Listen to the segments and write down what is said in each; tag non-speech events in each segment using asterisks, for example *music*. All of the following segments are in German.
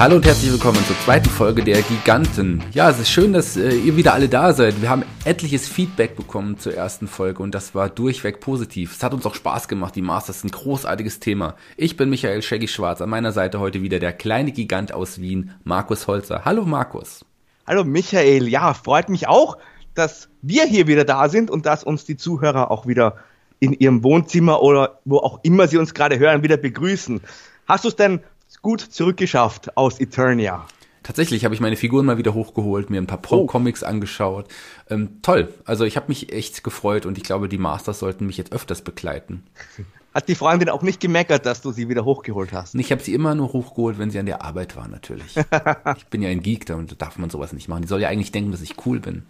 Hallo und herzlich willkommen zur zweiten Folge der Giganten. Ja, es ist schön, dass äh, ihr wieder alle da seid. Wir haben etliches Feedback bekommen zur ersten Folge und das war durchweg positiv. Es hat uns auch Spaß gemacht. Die Masters sind ein großartiges Thema. Ich bin Michael Shaggy Schwarz. An meiner Seite heute wieder der kleine Gigant aus Wien, Markus Holzer. Hallo Markus. Hallo Michael. Ja, freut mich auch, dass wir hier wieder da sind und dass uns die Zuhörer auch wieder in ihrem Wohnzimmer oder wo auch immer sie uns gerade hören, wieder begrüßen. Hast du es denn gut zurückgeschafft aus Eternia. Tatsächlich habe ich meine Figuren mal wieder hochgeholt, mir ein paar Pro-Comics oh. angeschaut. Ähm, toll. Also ich habe mich echt gefreut und ich glaube, die Masters sollten mich jetzt öfters begleiten. *laughs* Hat die Freundin auch nicht gemeckert, dass du sie wieder hochgeholt hast? Ich habe sie immer nur hochgeholt, wenn sie an der Arbeit war, natürlich. *laughs* ich bin ja ein Geek, da darf man sowas nicht machen. Die soll ja eigentlich denken, dass ich cool bin.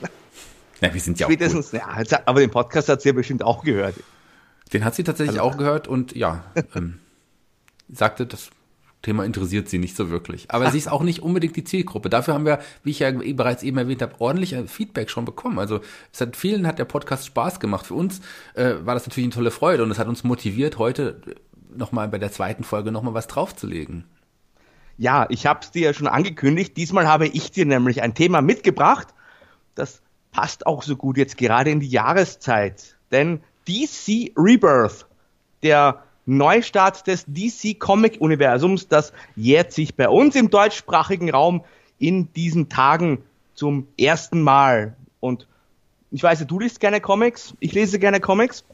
*laughs* Ja, wir sind ja auch Spätestens, cool. ja, aber den Podcast hat sie ja bestimmt auch gehört. Den hat sie tatsächlich also, auch gehört und ja, ähm, sagte, das Thema interessiert sie nicht so wirklich. Aber sie ist auch nicht unbedingt die Zielgruppe. Dafür haben wir, wie ich ja bereits eben erwähnt habe, ordentlich Feedback schon bekommen. Also es hat vielen hat der Podcast Spaß gemacht. Für uns äh, war das natürlich eine tolle Freude und es hat uns motiviert, heute nochmal bei der zweiten Folge nochmal was draufzulegen. Ja, ich habe es dir ja schon angekündigt. Diesmal habe ich dir nämlich ein Thema mitgebracht. Das passt auch so gut jetzt gerade in die Jahreszeit. Denn DC Rebirth, der Neustart des DC Comic Universums. Das jährt sich bei uns im deutschsprachigen Raum in diesen Tagen zum ersten Mal. Und ich weiß, du liest gerne Comics, ich lese gerne Comics.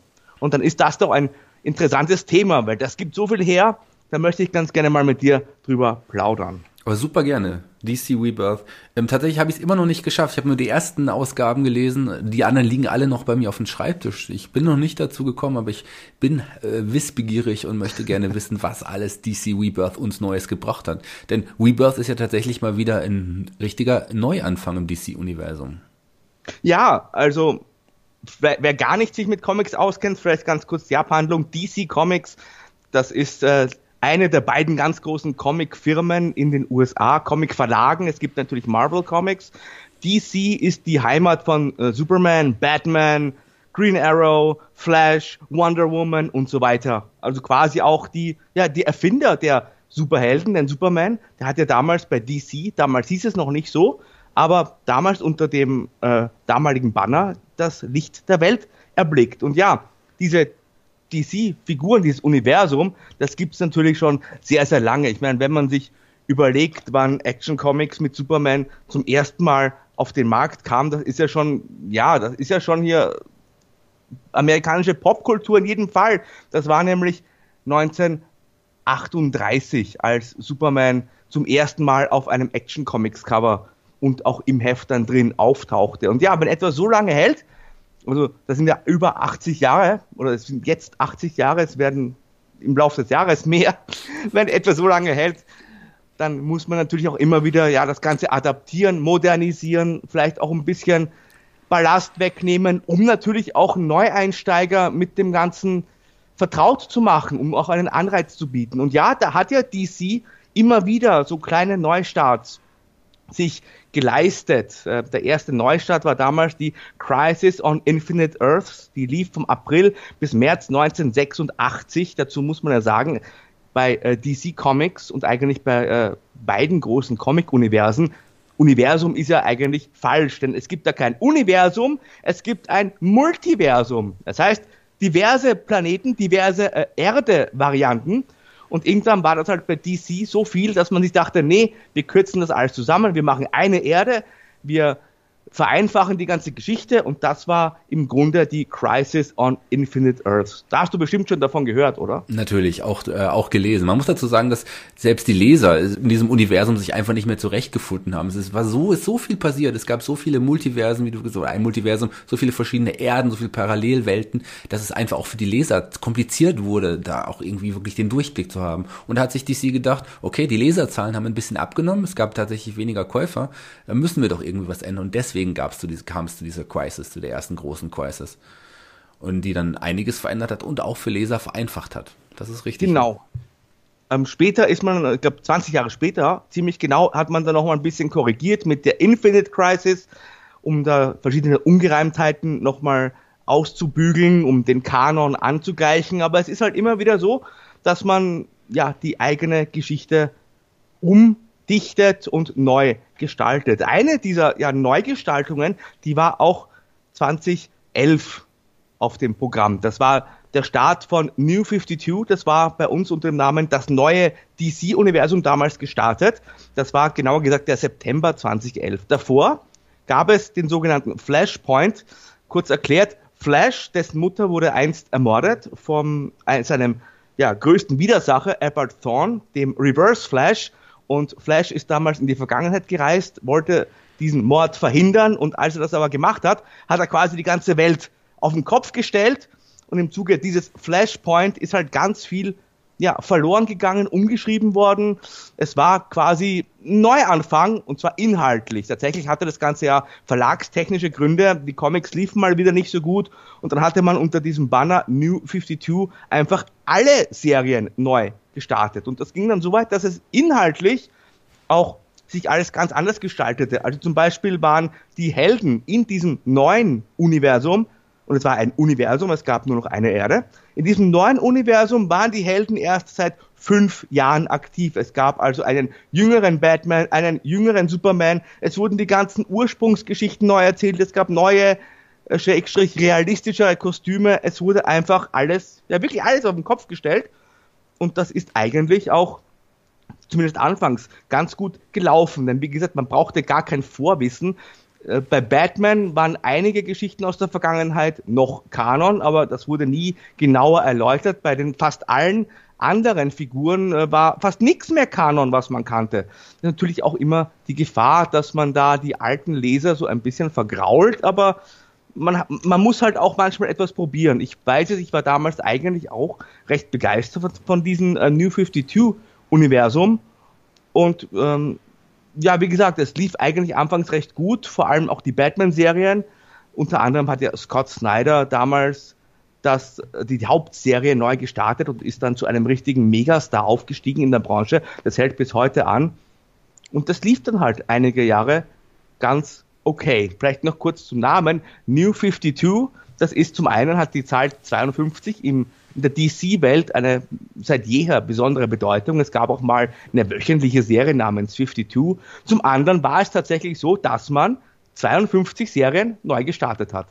Und dann ist das doch ein interessantes Thema, weil das gibt so viel her. Da möchte ich ganz gerne mal mit dir drüber plaudern. Aber super gerne. DC Rebirth. Ähm, tatsächlich habe ich es immer noch nicht geschafft. Ich habe nur die ersten Ausgaben gelesen. Die anderen liegen alle noch bei mir auf dem Schreibtisch. Ich bin noch nicht dazu gekommen, aber ich bin äh, wissbegierig und möchte gerne *laughs* wissen, was alles DC Rebirth uns Neues gebracht hat. Denn Rebirth ist ja tatsächlich mal wieder ein richtiger Neuanfang im DC-Universum. Ja, also wer, wer, gar nicht sich mit Comics auskennt, vielleicht ganz kurz die Abhandlung. DC Comics, das ist äh, eine der beiden ganz großen Comic-Firmen in den USA, Comic-Verlagen. Es gibt natürlich Marvel Comics. DC ist die Heimat von äh, Superman, Batman, Green Arrow, Flash, Wonder Woman und so weiter. Also quasi auch die, ja, die Erfinder der Superhelden, denn Superman, der hat ja damals bei DC, damals hieß es noch nicht so, aber damals unter dem äh, damaligen Banner das Licht der Welt erblickt. Und ja, diese DC-Figuren, dieses Universum, das gibt es natürlich schon sehr, sehr lange. Ich meine, wenn man sich überlegt, wann Action Comics mit Superman zum ersten Mal auf den Markt kam, das ist ja schon, ja, das ist ja schon hier amerikanische Popkultur in jedem Fall. Das war nämlich 1938, als Superman zum ersten Mal auf einem Action Comics Cover und auch im Heft dann drin auftauchte. Und ja, wenn etwas so lange hält, also das sind ja über 80 Jahre, oder es sind jetzt 80 Jahre, es werden im Laufe des Jahres mehr, *laughs* wenn etwas so lange hält, dann muss man natürlich auch immer wieder ja das Ganze adaptieren, modernisieren, vielleicht auch ein bisschen Ballast wegnehmen, um natürlich auch Neueinsteiger mit dem Ganzen vertraut zu machen, um auch einen Anreiz zu bieten. Und ja, da hat ja DC immer wieder so kleine Neustarts sich geleistet. Äh, der erste Neustart war damals die Crisis on Infinite Earths. Die lief vom April bis März 1986. Dazu muss man ja sagen, bei äh, DC Comics und eigentlich bei äh, beiden großen Comic-Universen Universum ist ja eigentlich falsch, denn es gibt da kein Universum, es gibt ein Multiversum. Das heißt, diverse Planeten, diverse Erde-Varianten und irgendwann war das halt bei DC so viel, dass man sich dachte, nee, wir kürzen das alles zusammen, wir machen eine Erde, wir vereinfachen die ganze Geschichte und das war im Grunde die Crisis on Infinite Earths. Da hast du bestimmt schon davon gehört, oder? Natürlich, auch, äh, auch gelesen. Man muss dazu sagen, dass selbst die Leser in diesem Universum sich einfach nicht mehr zurechtgefunden haben. Es war so, ist so viel passiert. Es gab so viele Multiversen, wie du gesagt hast, ein Multiversum, so viele verschiedene Erden, so viele Parallelwelten, dass es einfach auch für die Leser kompliziert wurde, da auch irgendwie wirklich den Durchblick zu haben. Und da hat sich DC gedacht, okay, die Leserzahlen haben ein bisschen abgenommen, es gab tatsächlich weniger Käufer, da müssen wir doch irgendwie was ändern. Und deswegen deswegen gab's zu kam es zu dieser Crisis, zu der ersten großen Crisis. Und die dann einiges verändert hat und auch für Leser vereinfacht hat. Das ist richtig. Genau. Ähm, später ist man, ich glaube 20 Jahre später, ziemlich genau, hat man dann noch mal ein bisschen korrigiert mit der Infinite Crisis, um da verschiedene Ungereimtheiten noch mal auszubügeln, um den Kanon anzugleichen. Aber es ist halt immer wieder so, dass man ja die eigene Geschichte um verdichtet und neu gestaltet. Eine dieser ja, Neugestaltungen, die war auch 2011 auf dem Programm. Das war der Start von New 52. Das war bei uns unter dem Namen das neue DC-Universum damals gestartet. Das war genauer gesagt der September 2011. Davor gab es den sogenannten Flashpoint. Kurz erklärt, Flash, dessen Mutter wurde einst ermordet von seinem ja, größten Widersacher, Albert Thorne, dem Reverse Flash. Und Flash ist damals in die Vergangenheit gereist, wollte diesen Mord verhindern. Und als er das aber gemacht hat, hat er quasi die ganze Welt auf den Kopf gestellt. Und im Zuge dieses Flashpoint ist halt ganz viel ja, verloren gegangen, umgeschrieben worden. Es war quasi Neuanfang und zwar inhaltlich. Tatsächlich hatte das Ganze ja verlagstechnische Gründe. Die Comics liefen mal wieder nicht so gut und dann hatte man unter diesem Banner New 52 einfach alle Serien neu gestartet. Und das ging dann so weit, dass es inhaltlich auch sich alles ganz anders gestaltete. Also zum Beispiel waren die Helden in diesem neuen Universum und es war ein Universum, es gab nur noch eine Erde. In diesem neuen Universum waren die Helden erst seit fünf Jahren aktiv. Es gab also einen jüngeren Batman, einen jüngeren Superman. Es wurden die ganzen Ursprungsgeschichten neu erzählt. Es gab neue, äh, schrägstrich realistischere Kostüme. Es wurde einfach alles, ja wirklich alles auf den Kopf gestellt. Und das ist eigentlich auch zumindest anfangs ganz gut gelaufen. Denn wie gesagt, man brauchte gar kein Vorwissen. Äh, bei Batman waren einige Geschichten aus der Vergangenheit noch Kanon, aber das wurde nie genauer erläutert. Bei den fast allen anderen Figuren äh, war fast nichts mehr Kanon, was man kannte. Natürlich auch immer die Gefahr, dass man da die alten Leser so ein bisschen vergrault, aber man, man muss halt auch manchmal etwas probieren. Ich weiß es, ich war damals eigentlich auch recht begeistert von, diesem äh, New 52 Universum und ähm, ja, wie gesagt, es lief eigentlich anfangs recht gut, vor allem auch die Batman-Serien. Unter anderem hat ja Scott Snyder damals das, die, die Hauptserie neu gestartet und ist dann zu einem richtigen Megastar aufgestiegen in der Branche. Das hält bis heute an. Und das lief dann halt einige Jahre ganz okay. Vielleicht noch kurz zum Namen. New 52, das ist zum einen hat die Zahl 52 im in der DC-Welt eine seit jeher besondere Bedeutung. Es gab auch mal eine wöchentliche Serie namens 52. Zum anderen war es tatsächlich so, dass man 52 Serien neu gestartet hat.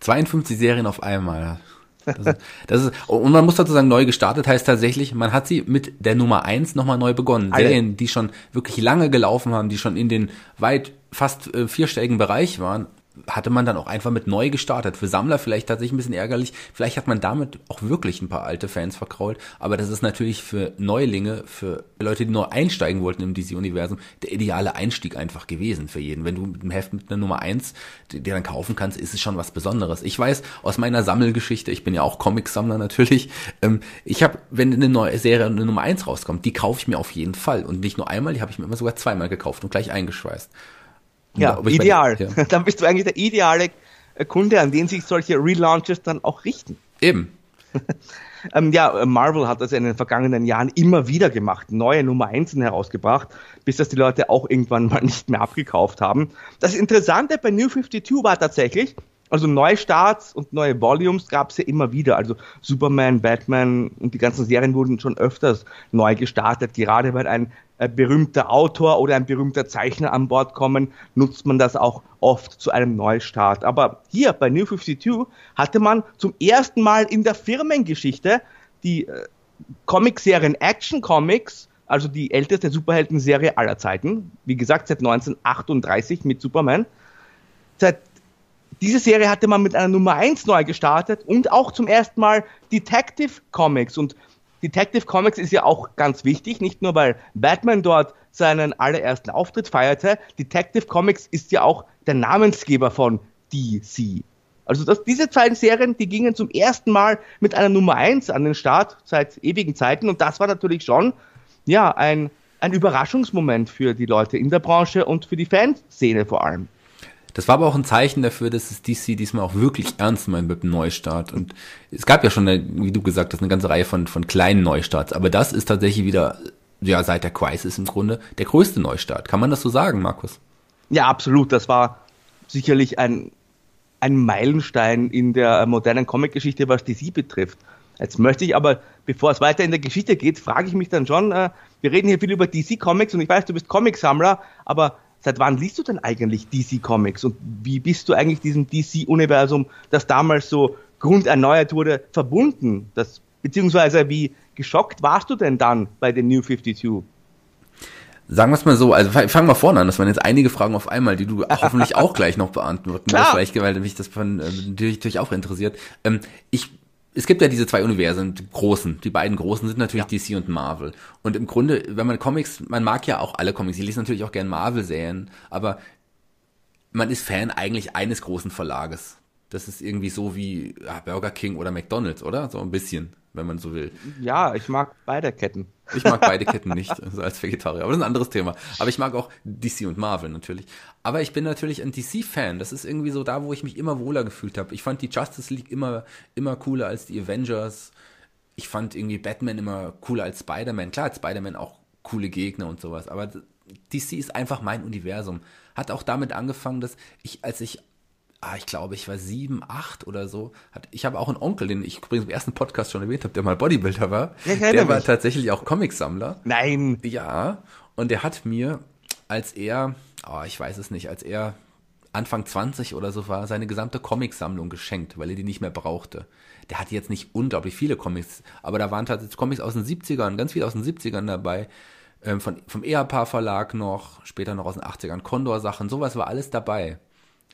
52 Serien auf einmal. Das ist, das ist, und man muss dazu sagen, neu gestartet heißt tatsächlich, man hat sie mit der Nummer 1 nochmal neu begonnen. Alle. Serien, die schon wirklich lange gelaufen haben, die schon in den weit fast äh, vierstelligen Bereich waren, hatte man dann auch einfach mit neu gestartet. Für Sammler vielleicht tatsächlich ein bisschen ärgerlich. Vielleicht hat man damit auch wirklich ein paar alte Fans verkrault. Aber das ist natürlich für Neulinge, für Leute, die neu einsteigen wollten im DC-Universum, der ideale Einstieg einfach gewesen für jeden. Wenn du mit dem Heft mit einer Nummer eins dir dann kaufen kannst, ist es schon was Besonderes. Ich weiß aus meiner Sammelgeschichte, ich bin ja auch Comic-Sammler natürlich, ähm, ich habe, wenn eine neue Serie eine Nummer eins rauskommt, die kaufe ich mir auf jeden Fall. Und nicht nur einmal, die habe ich mir immer sogar zweimal gekauft und gleich eingeschweißt. Ja, ideal. Meine, ja. *laughs* Dann bist du eigentlich der ideale Kunde, an den sich solche Relaunches dann auch richten. Eben. *laughs* ähm, ja, Marvel hat das in den vergangenen Jahren immer wieder gemacht, neue Nummer 1 herausgebracht, bis das die Leute auch irgendwann mal *laughs* nicht mehr abgekauft haben. Das Interessante bei New 52 war tatsächlich, also Neustarts und neue Volumes gab es ja immer wieder. Also Superman, Batman und die ganzen Serien wurden schon öfters neu gestartet. Gerade weil ein äh, berühmter Autor oder ein berühmter Zeichner an Bord kommen, nutzt man das auch oft zu einem Neustart. Aber hier bei New 52 hatte man zum ersten Mal in der Firmengeschichte die äh, Comicserien Action Comics, also die älteste Superhelden-Serie aller Zeiten. Wie gesagt, seit 1938 mit Superman. Seit diese Serie hatte man mit einer Nummer 1 neu gestartet und auch zum ersten Mal Detective Comics. Und Detective Comics ist ja auch ganz wichtig, nicht nur weil Batman dort seinen allerersten Auftritt feierte. Detective Comics ist ja auch der Namensgeber von DC. Also das, diese zwei Serien, die gingen zum ersten Mal mit einer Nummer 1 an den Start seit ewigen Zeiten und das war natürlich schon ja ein, ein Überraschungsmoment für die Leute in der Branche und für die Fanszene vor allem. Das war aber auch ein Zeichen dafür, dass es DC diesmal auch wirklich ernst meint mit dem Neustart. Und es gab ja schon, eine, wie du gesagt hast, eine ganze Reihe von, von kleinen Neustarts. Aber das ist tatsächlich wieder, ja, seit der Crisis im Grunde, der größte Neustart. Kann man das so sagen, Markus? Ja, absolut. Das war sicherlich ein, ein Meilenstein in der modernen Comicgeschichte, was DC betrifft. Jetzt möchte ich aber, bevor es weiter in der Geschichte geht, frage ich mich dann schon, äh, wir reden hier viel über DC Comics und ich weiß, du bist Comicsammler, aber seit wann liest du denn eigentlich DC Comics und wie bist du eigentlich diesem DC-Universum, das damals so grunderneuert wurde, verbunden? Das, beziehungsweise wie geschockt warst du denn dann bei den New 52? Sagen wir es mal so, also fangen wir vorne an, das waren jetzt einige Fragen auf einmal, die du *laughs* hoffentlich auch gleich noch beantworten wirst, weil, ich, weil mich das von, äh, natürlich, natürlich auch interessiert. Ähm, ich es gibt ja diese zwei Universen, die großen. Die beiden großen sind natürlich ja. DC und Marvel. Und im Grunde, wenn man Comics, man mag ja auch alle Comics. Ich lese natürlich auch gern Marvel-Serien, aber man ist Fan eigentlich eines großen Verlages. Das ist irgendwie so wie Burger King oder McDonald's, oder? So ein bisschen wenn man so will. Ja, ich mag beide Ketten. Ich mag beide *laughs* Ketten nicht, also als Vegetarier. Aber das ist ein anderes Thema. Aber ich mag auch DC und Marvel natürlich. Aber ich bin natürlich ein DC-Fan. Das ist irgendwie so da, wo ich mich immer wohler gefühlt habe. Ich fand die Justice League immer, immer cooler als die Avengers. Ich fand irgendwie Batman immer cooler als Spider-Man. Klar hat Spider-Man auch coole Gegner und sowas. Aber DC ist einfach mein Universum. Hat auch damit angefangen, dass ich, als ich ah, ich glaube, ich war sieben, acht oder so. Hat, ich habe auch einen Onkel, den ich übrigens im ersten Podcast schon erwähnt habe, der mal Bodybuilder war. Ja, der war tatsächlich auch Comicsammler. Nein. Ja, und der hat mir, als er, oh, ich weiß es nicht, als er Anfang 20 oder so war, seine gesamte Comicsammlung geschenkt, weil er die nicht mehr brauchte. Der hatte jetzt nicht unglaublich viele Comics, aber da waren tatsächlich Comics aus den 70ern, ganz viele aus den 70ern dabei. Ähm, von, vom Ehepaar Verlag noch, später noch aus den 80ern, Condor Sachen, sowas war alles dabei.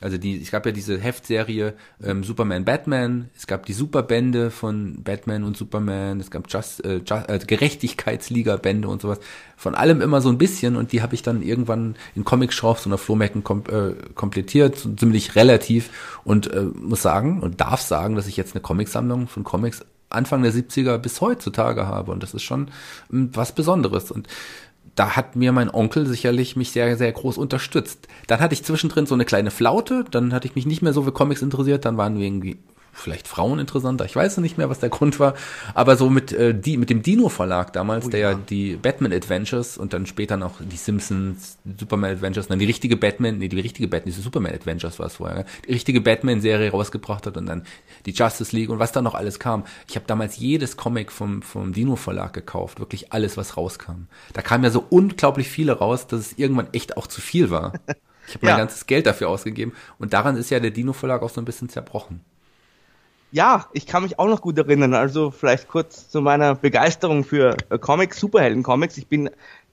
Also die, es gab ja diese Heftserie ähm, Superman Batman, es gab die Superbände von Batman und Superman, es gab Just, äh, Just, äh, Gerechtigkeitsliga-Bände und sowas. Von allem immer so ein bisschen und die habe ich dann irgendwann in Comic-Shops oder Flohmärkten kom äh, komplettiert, so ziemlich relativ. Und äh, muss sagen und darf sagen, dass ich jetzt eine Comicsammlung von Comics Anfang der 70er bis heutzutage habe. Und das ist schon ähm, was Besonderes. Und da hat mir mein Onkel sicherlich mich sehr, sehr groß unterstützt. Dann hatte ich zwischendrin so eine kleine Flaute, dann hatte ich mich nicht mehr so für Comics interessiert, dann waren wir irgendwie vielleicht Frauen interessanter. Ich weiß nicht mehr, was der Grund war. Aber so mit, äh, die, mit dem Dino Verlag damals, oh, der ja die Batman Adventures und dann später noch die Simpsons, Superman Adventures, dann die richtige Batman, nee, die richtige Batman, diese Superman Adventures war es vorher, ne? die richtige Batman-Serie rausgebracht hat und dann die Justice League und was da noch alles kam. Ich habe damals jedes Comic vom, vom Dino Verlag gekauft, wirklich alles, was rauskam. Da kam ja so unglaublich viele raus, dass es irgendwann echt auch zu viel war. Ich habe mein *laughs* ja. ganzes Geld dafür ausgegeben und daran ist ja der Dino Verlag auch so ein bisschen zerbrochen. Ja, ich kann mich auch noch gut erinnern. Also vielleicht kurz zu meiner Begeisterung für äh, Comics, Superhelden-Comics. Ich bin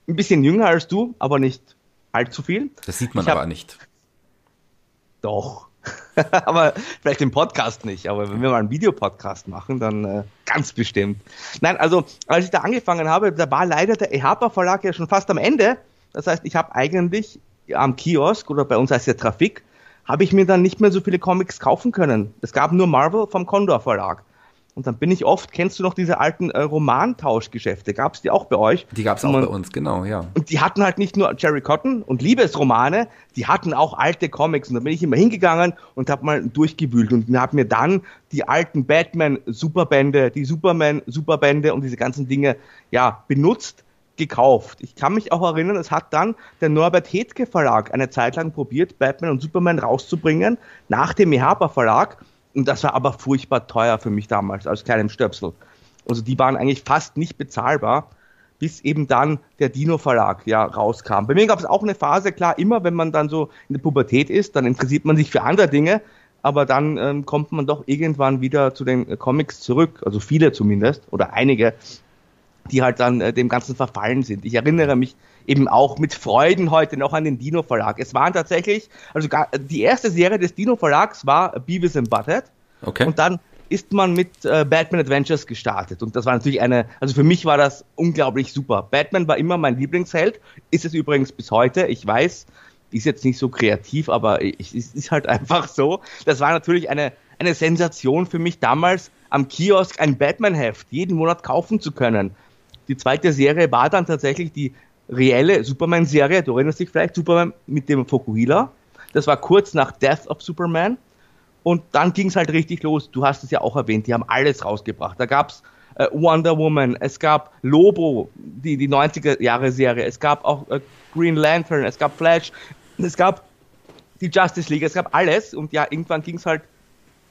ein bisschen jünger als du, aber nicht allzu viel. Das sieht man hab, aber nicht. Doch. *laughs* aber vielleicht im Podcast nicht. Aber wenn wir mal einen Videopodcast machen, dann äh, ganz bestimmt. Nein, also als ich da angefangen habe, da war leider der EHPA Verlag ja schon fast am Ende. Das heißt, ich habe eigentlich am Kiosk oder bei uns heißt ja Trafik habe ich mir dann nicht mehr so viele Comics kaufen können. Es gab nur Marvel vom Condor Verlag. Und dann bin ich oft, kennst du noch diese alten äh, Romantauschgeschäfte? Gab es die auch bei euch? Die gab es auch bei uns, genau, ja. Und die hatten halt nicht nur Jerry Cotton und Liebesromane, die hatten auch alte Comics. Und da bin ich immer hingegangen und habe mal durchgewühlt und habe mir dann die alten Batman-Superbände, die Superman-Superbände und diese ganzen Dinge ja benutzt gekauft. Ich kann mich auch erinnern, es hat dann der Norbert Hedke Verlag eine Zeit lang probiert, Batman und Superman rauszubringen, nach dem Ehapa Verlag. Und das war aber furchtbar teuer für mich damals, als kleinem Stöpsel. Also die waren eigentlich fast nicht bezahlbar, bis eben dann der Dino Verlag ja rauskam. Bei mir gab es auch eine Phase, klar, immer wenn man dann so in der Pubertät ist, dann interessiert man sich für andere Dinge, aber dann ähm, kommt man doch irgendwann wieder zu den Comics zurück, also viele zumindest, oder einige, die halt dann äh, dem Ganzen verfallen sind. Ich erinnere mich eben auch mit Freuden heute noch an den Dino Verlag. Es waren tatsächlich, also gar, die erste Serie des Dino Verlags war Beavis and Butthead. Okay. Und dann ist man mit äh, Batman Adventures gestartet. Und das war natürlich eine, also für mich war das unglaublich super. Batman war immer mein Lieblingsheld, ist es übrigens bis heute. Ich weiß, ist jetzt nicht so kreativ, aber es ist halt *laughs* einfach so. Das war natürlich eine, eine Sensation für mich damals, am Kiosk ein Batman-Heft jeden Monat kaufen zu können. Die zweite Serie war dann tatsächlich die reelle Superman-Serie. Du erinnerst dich vielleicht, Superman mit dem Fokuhila. Das war kurz nach Death of Superman. Und dann ging es halt richtig los. Du hast es ja auch erwähnt, die haben alles rausgebracht. Da gab's äh, Wonder Woman, es gab Lobo, die, die 90er-Jahre-Serie, es gab auch äh, Green Lantern, es gab Flash, es gab die Justice League, es gab alles. Und ja, irgendwann ging es halt,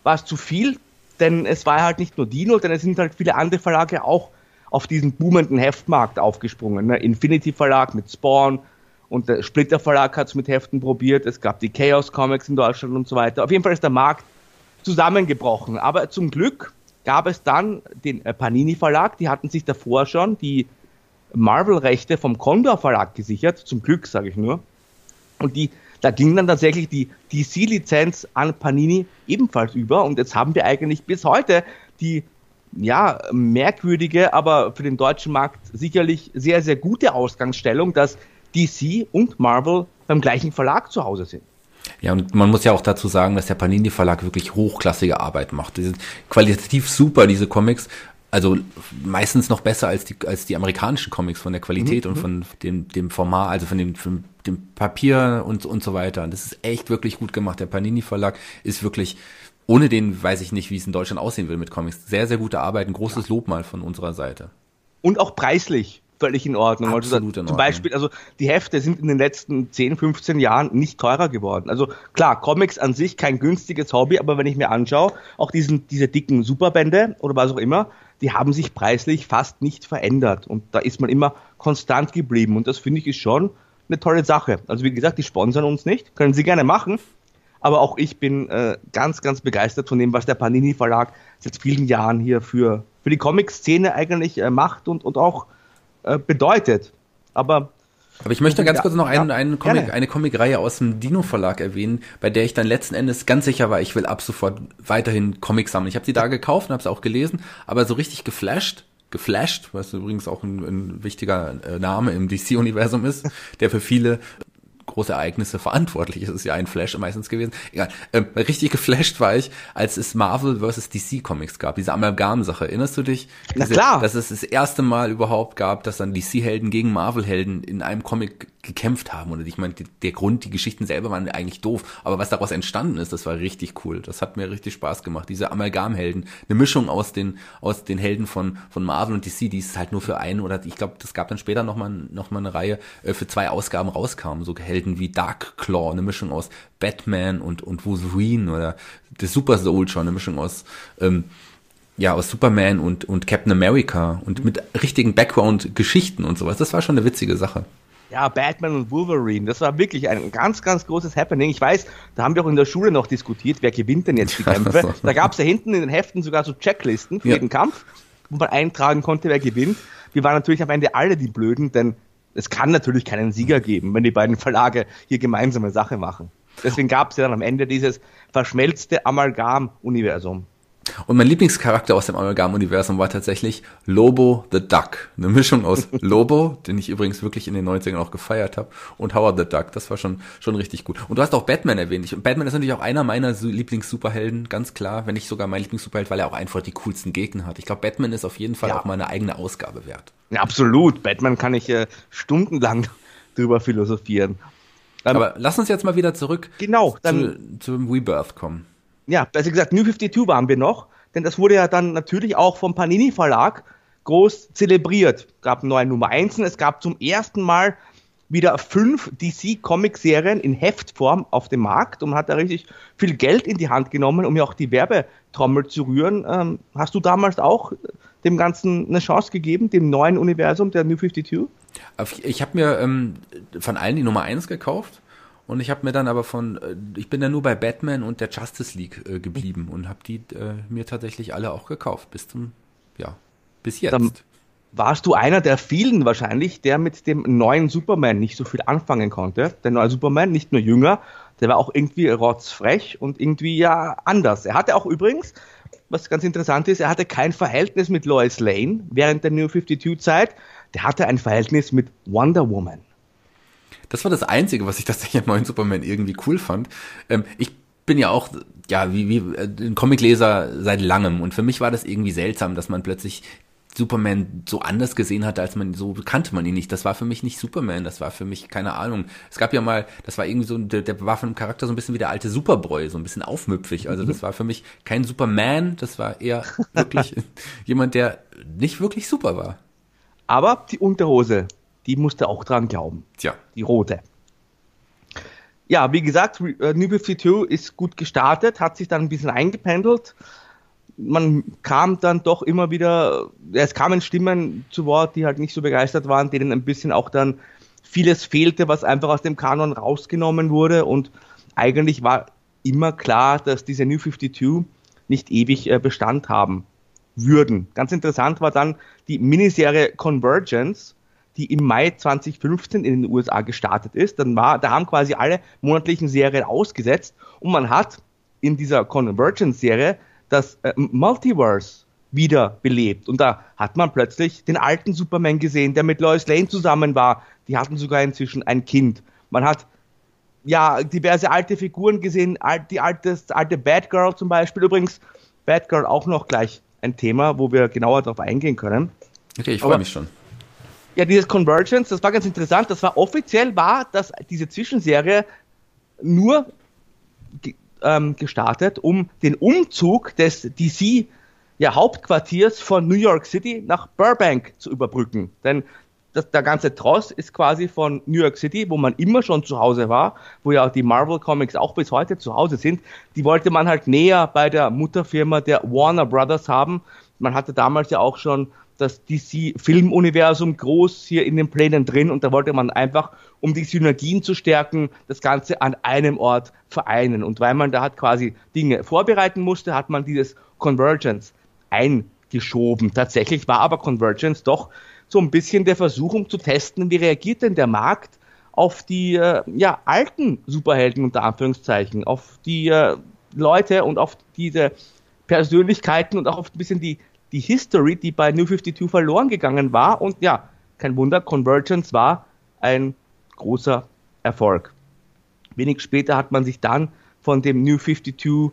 war es zu viel denn es war halt nicht nur Dino, denn es sind halt viele andere Verlage auch auf diesen boomenden Heftmarkt aufgesprungen. Ne? Infinity Verlag mit Spawn und der Splitter Verlag hat es mit Heften probiert. Es gab die Chaos Comics in Deutschland und so weiter. Auf jeden Fall ist der Markt zusammengebrochen. Aber zum Glück gab es dann den äh, Panini Verlag, die hatten sich davor schon die Marvel-Rechte vom Condor Verlag gesichert, zum Glück sage ich nur. Und die, da ging dann tatsächlich die DC-Lizenz an Panini ebenfalls über. Und jetzt haben wir eigentlich bis heute die ja, merkwürdige, aber für den deutschen Markt sicherlich sehr, sehr gute Ausgangsstellung, dass DC und Marvel beim gleichen Verlag zu Hause sind. Ja, und man muss ja auch dazu sagen, dass der Panini Verlag wirklich hochklassige Arbeit macht. Die sind qualitativ super, diese Comics. Also meistens noch besser als die, als die amerikanischen Comics von der Qualität mhm. und von dem, dem Format, also von dem, von dem Papier und, und so weiter. Und das ist echt wirklich gut gemacht. Der Panini Verlag ist wirklich, ohne den weiß ich nicht, wie es in Deutschland aussehen will mit Comics. Sehr, sehr gute Arbeit. Ein großes Lob mal von unserer Seite. Und auch preislich völlig in Ordnung. Absolut also, in Ordnung. Zum Beispiel, also die Hefte sind in den letzten 10, 15 Jahren nicht teurer geworden. Also klar, Comics an sich kein günstiges Hobby, aber wenn ich mir anschaue, auch diesen, diese dicken Superbände oder was auch immer, die haben sich preislich fast nicht verändert. Und da ist man immer konstant geblieben. Und das finde ich ist schon eine tolle Sache. Also wie gesagt, die sponsern uns nicht, können sie gerne machen. Aber auch ich bin äh, ganz, ganz begeistert von dem, was der Panini Verlag seit vielen Jahren hier für, für die Comic-Szene eigentlich äh, macht und, und auch äh, bedeutet. Aber aber ich möchte ganz kurz noch einen, einen Comic, eine Comicreihe aus dem Dino Verlag erwähnen, bei der ich dann letzten Endes ganz sicher war, ich will ab sofort weiterhin Comics sammeln. Ich habe sie da gekauft und habe sie auch gelesen, aber so richtig geflasht, geflasht, was übrigens auch ein, ein wichtiger äh, Name im DC-Universum ist, der für viele große Ereignisse verantwortlich ist. Es ist ja ein Flash meistens gewesen. Egal. Ähm, richtig geflasht war ich, als es Marvel vs. DC Comics gab. Diese Amalgam-Sache. Erinnerst du dich? Na klar. Dass es das erste Mal überhaupt gab, dass dann DC-Helden gegen Marvel-Helden in einem Comic gekämpft haben. Und ich meine, der Grund, die Geschichten selber waren eigentlich doof. Aber was daraus entstanden ist, das war richtig cool. Das hat mir richtig Spaß gemacht. Diese Amalgam-Helden. Eine Mischung aus den, aus den Helden von, von Marvel und DC, die ist halt nur für einen oder ich glaube, das gab dann später nochmal noch mal eine Reihe, äh, für zwei Ausgaben rauskam. So Helden wie Dark Claw, eine Mischung aus Batman und, und Wolverine oder The Super Soldier, eine Mischung aus, ähm, ja, aus Superman und, und Captain America und mit richtigen Background-Geschichten und sowas. Das war schon eine witzige Sache. Ja, Batman und Wolverine, das war wirklich ein ganz, ganz großes Happening. Ich weiß, da haben wir auch in der Schule noch diskutiert, wer gewinnt denn jetzt die *laughs* Kämpfe. Da gab es ja hinten in den Heften sogar so Checklisten für ja. jeden Kampf, wo man eintragen konnte, wer gewinnt. Wir waren natürlich am Ende alle die Blöden, denn es kann natürlich keinen Sieger geben, wenn die beiden Verlage hier gemeinsame Sache machen. Deswegen gab es ja dann am Ende dieses verschmelzte Amalgam-Universum. Und mein Lieblingscharakter aus dem Amalgam-Universum war tatsächlich Lobo the Duck. Eine Mischung aus *laughs* Lobo, den ich übrigens wirklich in den 90ern auch gefeiert habe, und Howard the Duck. Das war schon, schon richtig gut. Und du hast auch Batman erwähnt. Ich, Batman ist natürlich auch einer meiner Lieblings-Superhelden, ganz klar. Wenn nicht sogar mein Lieblings-Superheld, weil er auch einfach die coolsten Gegner hat. Ich glaube, Batman ist auf jeden Fall ja. auch mal eine eigene Ausgabe wert. Ja, absolut. Batman kann ich äh, stundenlang *laughs* drüber philosophieren. Ähm, Aber lass uns jetzt mal wieder zurück genau, dann, zu, zum Rebirth kommen ja, also gesagt, New 52 waren wir noch, denn das wurde ja dann natürlich auch vom Panini Verlag groß zelebriert. Es gab neue Nummer 1, es gab zum ersten Mal wieder fünf DC-Comic-Serien in Heftform auf dem Markt und hat da richtig viel Geld in die Hand genommen, um ja auch die Werbetrommel zu rühren. Ähm, hast du damals auch dem Ganzen eine Chance gegeben, dem neuen Universum der New 52? Ich habe mir ähm, von allen die Nummer 1 gekauft und ich habe mir dann aber von, äh, ich bin dann nur bei Batman und der Justice League äh, geblieben und habe die äh, mir tatsächlich alle auch gekauft bis zum, ja, bis jetzt. Dann warst du einer der vielen wahrscheinlich, der mit dem neuen Superman nicht so viel anfangen konnte. Der neue Superman, nicht nur jünger, der war auch irgendwie rotzfrech und irgendwie ja anders. Er hatte auch übrigens, was ganz interessant ist, er hatte kein Verhältnis mit Lois Lane während der New 52 Zeit. Der hatte ein Verhältnis mit Wonder Woman. Das war das Einzige, was ich *laughs* tatsächlich am neuen Superman irgendwie cool fand. Ähm, ich bin ja auch, ja, wie, wie äh, ein Comicleser seit langem und für mich war das irgendwie seltsam, dass man plötzlich Superman so anders gesehen hatte, als man so kannte man ihn nicht. Das war für mich nicht Superman, das war für mich keine Ahnung. Es gab ja mal, das war irgendwie so, der, der war von dem Charakter so ein bisschen wie der alte Superboy, so ein bisschen aufmüpfig. Also das war für mich kein Superman, das war eher *laughs* wirklich jemand, der nicht wirklich super war. Aber die Unterhose die musste auch dran glauben. Tja. Die rote. Ja, wie gesagt, äh, New 52 ist gut gestartet, hat sich dann ein bisschen eingependelt. man kam dann doch immer wieder, es kamen Stimmen zu Wort, die halt nicht so begeistert waren, denen ein bisschen auch dann vieles fehlte, was einfach aus dem Kanon rausgenommen wurde und eigentlich war immer klar, dass diese New 52 nicht ewig äh, Bestand haben würden. Ganz interessant war dann die Miniserie Convergence, die im Mai 2015 in den USA gestartet ist. Dann war, da haben quasi alle monatlichen Serien ausgesetzt und man hat in dieser Convergence-Serie das äh, Multiverse wieder belebt. Und da hat man plötzlich den alten Superman gesehen, der mit Lois Lane zusammen war. Die hatten sogar inzwischen ein Kind. Man hat ja diverse alte Figuren gesehen, die alte, alte Batgirl zum Beispiel. Übrigens, Batgirl auch noch gleich ein Thema, wo wir genauer darauf eingehen können. Okay, ich freue mich schon. Ja, dieses Convergence, das war ganz interessant. Das war offiziell war, dass diese Zwischenserie nur ähm, gestartet, um den Umzug des DC ja, Hauptquartiers von New York City nach Burbank zu überbrücken. Denn das, der ganze Tross ist quasi von New York City, wo man immer schon zu Hause war, wo ja auch die Marvel Comics auch bis heute zu Hause sind. Die wollte man halt näher bei der Mutterfirma der Warner Brothers haben. Man hatte damals ja auch schon das DC-Filmuniversum groß hier in den Plänen drin und da wollte man einfach, um die Synergien zu stärken, das Ganze an einem Ort vereinen. Und weil man da hat quasi Dinge vorbereiten musste, hat man dieses Convergence eingeschoben. Tatsächlich war aber Convergence doch so ein bisschen der Versuch, um zu testen, wie reagiert denn der Markt auf die äh, ja, alten Superhelden unter Anführungszeichen, auf die äh, Leute und auf diese Persönlichkeiten und auch auf ein bisschen die, die History, die bei New 52 verloren gegangen war. Und ja, kein Wunder, Convergence war ein großer Erfolg. Wenig später hat man sich dann von dem New 52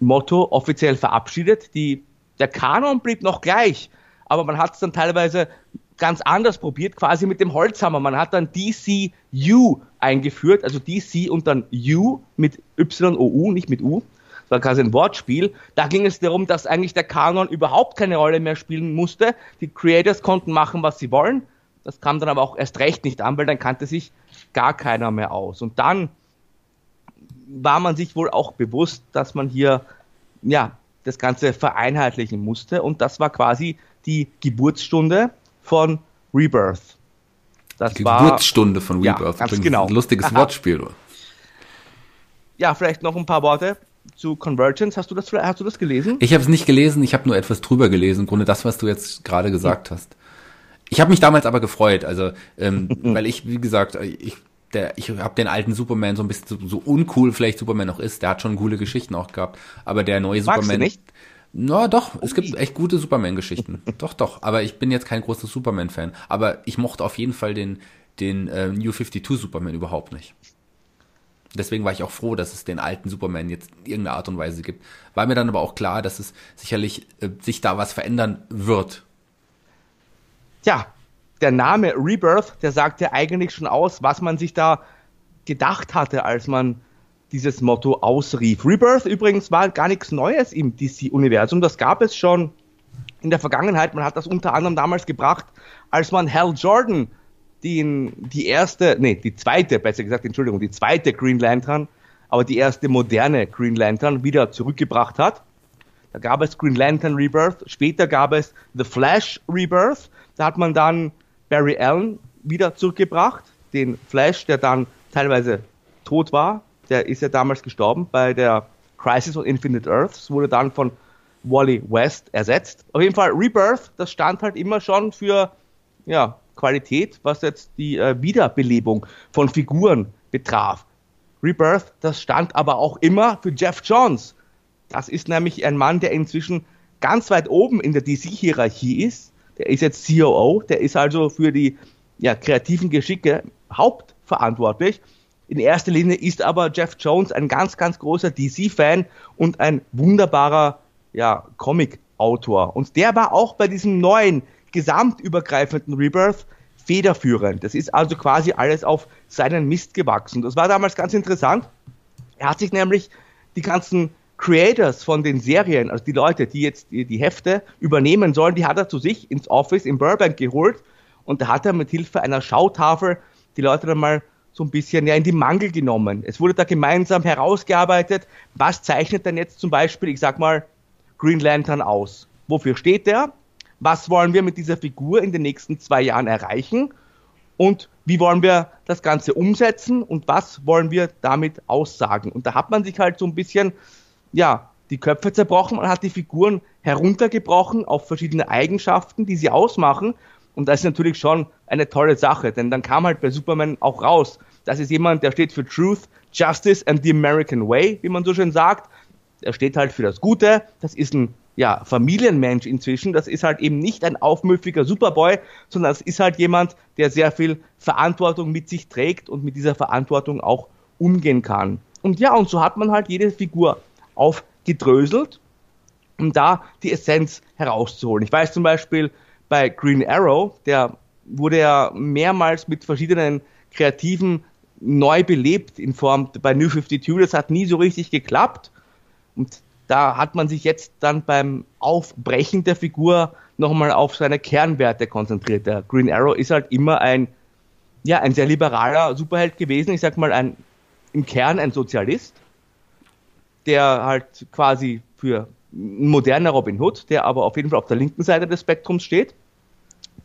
Motto offiziell verabschiedet. Die, der Kanon blieb noch gleich, aber man hat es dann teilweise ganz anders probiert, quasi mit dem Holzhammer. Man hat dann DCU eingeführt, also DC und dann U mit Y-O-U, nicht mit U. Das war quasi ein Wortspiel. Da ging es darum, dass eigentlich der Kanon überhaupt keine Rolle mehr spielen musste. Die Creators konnten machen, was sie wollen. Das kam dann aber auch erst recht nicht an, weil dann kannte sich gar keiner mehr aus. Und dann war man sich wohl auch bewusst, dass man hier ja das Ganze vereinheitlichen musste. Und das war quasi die Geburtsstunde von Rebirth. Das die Geburtsstunde von Rebirth. Ja, ganz genau. Ein lustiges Aha. Wortspiel. Ja, vielleicht noch ein paar Worte zu Convergence. Hast du das, hast du das gelesen? Ich habe es nicht gelesen, ich habe nur etwas drüber gelesen, im Grunde das, was du jetzt gerade gesagt hm. hast. Ich habe mich damals aber gefreut, also ähm, *laughs* weil ich, wie gesagt, ich der, ich habe den alten Superman so ein bisschen so, so, uncool vielleicht Superman noch ist, der hat schon coole Geschichten auch gehabt, aber der neue Magst Superman. Du nicht? Na doch, es gibt echt gute Superman-Geschichten. *laughs* doch, doch. Aber ich bin jetzt kein großer Superman-Fan. Aber ich mochte auf jeden Fall den, den äh, New 52 Superman überhaupt nicht. Deswegen war ich auch froh, dass es den alten Superman jetzt in irgendeiner Art und Weise gibt. War mir dann aber auch klar, dass es sicherlich äh, sich da was verändern wird. Tja, der Name Rebirth, der sagt ja eigentlich schon aus, was man sich da gedacht hatte, als man dieses Motto ausrief. Rebirth übrigens war gar nichts Neues im DC-Universum. Das gab es schon in der Vergangenheit. Man hat das unter anderem damals gebracht, als man Hal Jordan, den, die erste, nee, die zweite, besser gesagt, Entschuldigung, die zweite Green Lantern, aber die erste moderne Green Lantern wieder zurückgebracht hat. Da gab es Green Lantern Rebirth. Später gab es The Flash Rebirth. Da hat man dann Barry Allen wieder zurückgebracht. Den Flash, der dann teilweise tot war, der ist ja damals gestorben bei der Crisis on Infinite Earths, wurde dann von Wally West ersetzt. Auf jeden Fall Rebirth, das stand halt immer schon für ja, Qualität, was jetzt die äh, Wiederbelebung von Figuren betraf. Rebirth, das stand aber auch immer für Jeff Johns. Das ist nämlich ein Mann, der inzwischen ganz weit oben in der DC-Hierarchie ist. Der ist jetzt COO, der ist also für die ja, kreativen Geschicke hauptverantwortlich. In erster Linie ist aber Jeff Jones ein ganz, ganz großer DC-Fan und ein wunderbarer ja, Comic-Autor. Und der war auch bei diesem neuen, gesamtübergreifenden Rebirth federführend. Das ist also quasi alles auf seinen Mist gewachsen. Das war damals ganz interessant. Er hat sich nämlich die ganzen Creators von den Serien, also die Leute, die jetzt die, die Hefte übernehmen sollen, die hat er zu sich ins Office in Burbank geholt und da hat er mit Hilfe einer Schautafel die Leute dann mal so ein bisschen ja, in die Mangel genommen. Es wurde da gemeinsam herausgearbeitet, was zeichnet denn jetzt zum Beispiel, ich sag mal, Green Lantern aus? Wofür steht der? Was wollen wir mit dieser Figur in den nächsten zwei Jahren erreichen? Und wie wollen wir das Ganze umsetzen und was wollen wir damit aussagen? Und da hat man sich halt so ein bisschen, ja, die Köpfe zerbrochen und hat die Figuren heruntergebrochen auf verschiedene Eigenschaften, die sie ausmachen. Und das ist natürlich schon eine tolle Sache, denn dann kam halt bei Superman auch raus, das ist jemand, der steht für Truth, Justice and the American Way, wie man so schön sagt. Er steht halt für das Gute. Das ist ein ja, Familienmensch inzwischen. Das ist halt eben nicht ein aufmüffiger Superboy, sondern das ist halt jemand, der sehr viel Verantwortung mit sich trägt und mit dieser Verantwortung auch umgehen kann. Und ja, und so hat man halt jede Figur aufgedröselt, um da die Essenz herauszuholen. Ich weiß zum Beispiel bei Green Arrow, der wurde ja mehrmals mit verschiedenen kreativen neu belebt in Form bei New 52. Das hat nie so richtig geklappt. Und da hat man sich jetzt dann beim Aufbrechen der Figur nochmal auf seine Kernwerte konzentriert. Der Green Arrow ist halt immer ein, ja, ein sehr liberaler Superheld gewesen. Ich sag mal, ein, im Kern ein Sozialist, der halt quasi für moderner Robin Hood, der aber auf jeden Fall auf der linken Seite des Spektrums steht,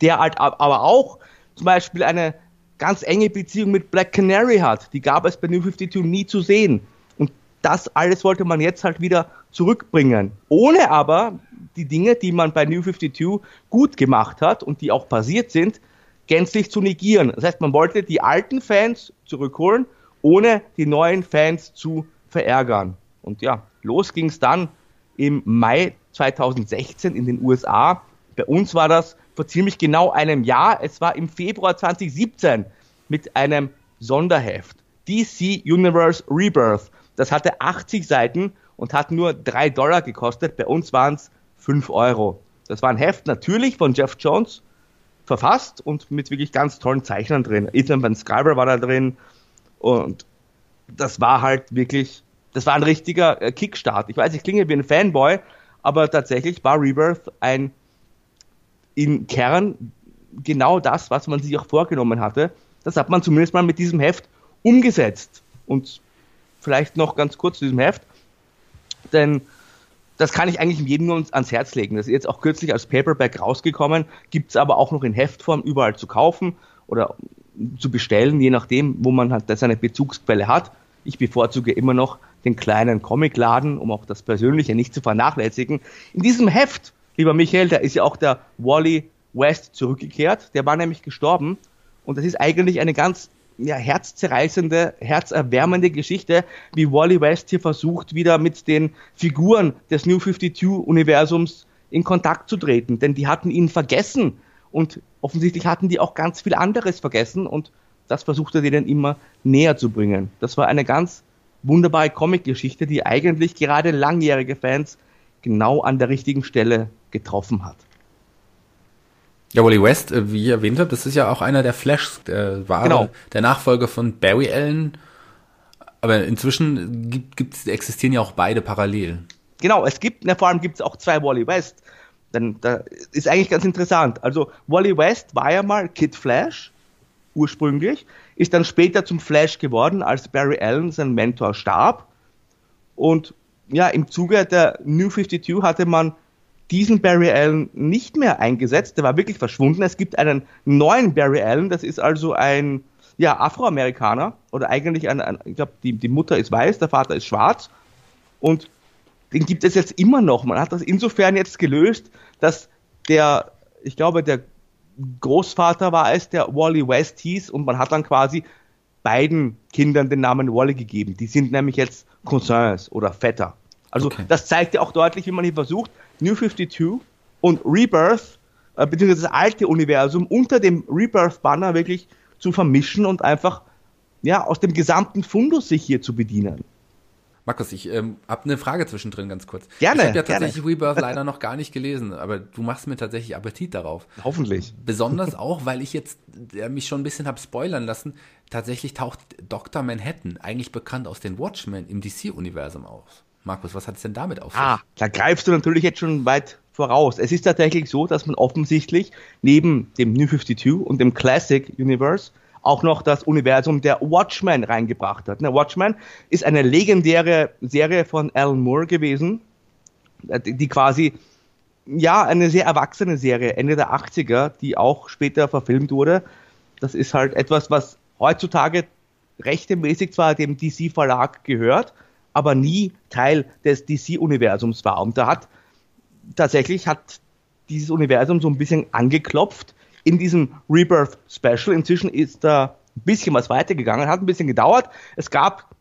der halt aber auch zum Beispiel eine ganz enge Beziehung mit Black Canary hat. Die gab es bei New 52 nie zu sehen. Und das alles wollte man jetzt halt wieder zurückbringen. Ohne aber die Dinge, die man bei New 52 gut gemacht hat und die auch passiert sind, gänzlich zu negieren. Das heißt, man wollte die alten Fans zurückholen, ohne die neuen Fans zu verärgern. Und ja, los ging es dann im Mai 2016 in den USA. Bei uns war das vor ziemlich genau einem Jahr. Es war im Februar 2017 mit einem Sonderheft. DC Universe Rebirth. Das hatte 80 Seiten und hat nur 3 Dollar gekostet. Bei uns waren es 5 Euro. Das war ein Heft natürlich von Jeff Jones verfasst und mit wirklich ganz tollen Zeichnern drin. Ethan Van Scriber war da drin und das war halt wirklich, das war ein richtiger äh, Kickstart. Ich weiß, ich klinge wie ein Fanboy, aber tatsächlich war Rebirth ein im Kern genau das, was man sich auch vorgenommen hatte. Das hat man zumindest mal mit diesem Heft umgesetzt. Und vielleicht noch ganz kurz zu diesem Heft, denn das kann ich eigentlich jedem nur ans Herz legen. Das ist jetzt auch kürzlich als Paperback rausgekommen, gibt es aber auch noch in Heftform überall zu kaufen oder zu bestellen, je nachdem, wo man halt seine Bezugsquelle hat. Ich bevorzuge immer noch den kleinen Comicladen, um auch das Persönliche nicht zu vernachlässigen. In diesem Heft lieber Michael, da ist ja auch der Wally West zurückgekehrt. Der war nämlich gestorben. Und das ist eigentlich eine ganz ja, herzzerreißende, herzerwärmende Geschichte, wie Wally West hier versucht, wieder mit den Figuren des New 52-Universums in Kontakt zu treten. Denn die hatten ihn vergessen. Und offensichtlich hatten die auch ganz viel anderes vergessen. Und das versucht er denen immer näher zu bringen. Das war eine ganz wunderbare Comic-Geschichte, die eigentlich gerade langjährige Fans genau an der richtigen Stelle getroffen hat. Ja, Wally West, äh, wie ich erwähnt habe, das ist ja auch einer der Flashs, der war genau. der Nachfolger von Barry Allen. Aber inzwischen gibt, gibt, existieren ja auch beide parallel. Genau, es gibt, na, vor allem gibt es auch zwei Wally West. Denn da ist eigentlich ganz interessant. Also Wally West war ja mal Kid Flash, ursprünglich, ist dann später zum Flash geworden, als Barry Allen, sein Mentor, starb. Und ja, im Zuge der New 52 hatte man diesen Barry Allen nicht mehr eingesetzt. Der war wirklich verschwunden. Es gibt einen neuen Barry Allen. Das ist also ein ja, Afroamerikaner oder eigentlich ein, ein ich glaube, die, die Mutter ist weiß, der Vater ist schwarz. Und den gibt es jetzt immer noch. Man hat das insofern jetzt gelöst, dass der, ich glaube, der Großvater war es, der Wally West hieß und man hat dann quasi beiden Kindern den Namen Wally gegeben. Die sind nämlich jetzt Cousins oder Vetter. Also okay. das zeigt ja auch deutlich, wie man hier versucht, New 52 und Rebirth, äh, beziehungsweise das alte Universum unter dem Rebirth-Banner wirklich zu vermischen und einfach ja, aus dem gesamten Fundus sich hier zu bedienen. Markus, ich ähm, habe eine Frage zwischendrin ganz kurz. Gerne. Ich habe ja tatsächlich gerne. Rebirth leider noch gar nicht gelesen, aber du machst mir tatsächlich Appetit darauf. Hoffentlich. Besonders auch, weil ich jetzt äh, mich schon ein bisschen habe spoilern lassen. Tatsächlich taucht Dr. Manhattan, eigentlich bekannt aus den Watchmen, im DC-Universum aus. Markus, was hat es denn damit auf sich? Ah, da greifst du natürlich jetzt schon weit voraus. Es ist tatsächlich so, dass man offensichtlich neben dem New 52 und dem Classic Universe auch noch das Universum der Watchmen reingebracht hat. Der Watchmen ist eine legendäre Serie von Alan Moore gewesen, die quasi, ja, eine sehr erwachsene Serie, Ende der 80er, die auch später verfilmt wurde. Das ist halt etwas, was heutzutage rechtemäßig zwar dem DC-Verlag gehört, aber nie Teil des DC-Universums war. Und da hat tatsächlich hat dieses Universum so ein bisschen angeklopft in diesem Rebirth Special. Inzwischen ist da ein bisschen was weitergegangen, hat ein bisschen gedauert. Es gab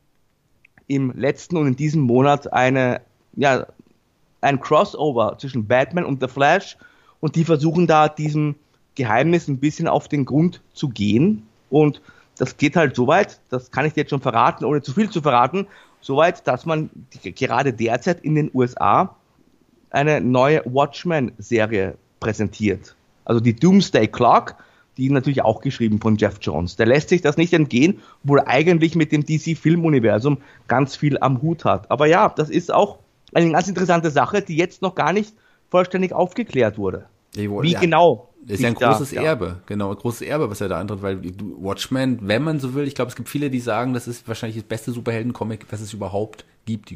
im letzten und in diesem Monat eine, ja, ein Crossover zwischen Batman und The Flash und die versuchen da diesem Geheimnis ein bisschen auf den Grund zu gehen und das geht halt so weit, das kann ich dir jetzt schon verraten, ohne zu viel zu verraten, so weit, dass man gerade derzeit in den USA eine neue Watchmen-Serie präsentiert. Also die Doomsday Clock, die natürlich auch geschrieben von Jeff Jones. Der lässt sich das nicht entgehen, obwohl er eigentlich mit dem DC-Filmuniversum ganz viel am Hut hat. Aber ja, das ist auch eine ganz interessante Sache, die jetzt noch gar nicht vollständig aufgeklärt wurde. Wie ja. genau das ist ja ein großes da, Erbe, ja. genau, ein großes Erbe, was er da antritt, weil Watchmen, wenn man so will, ich glaube, es gibt viele, die sagen, das ist wahrscheinlich das beste Superhelden-Comic, was es überhaupt gibt.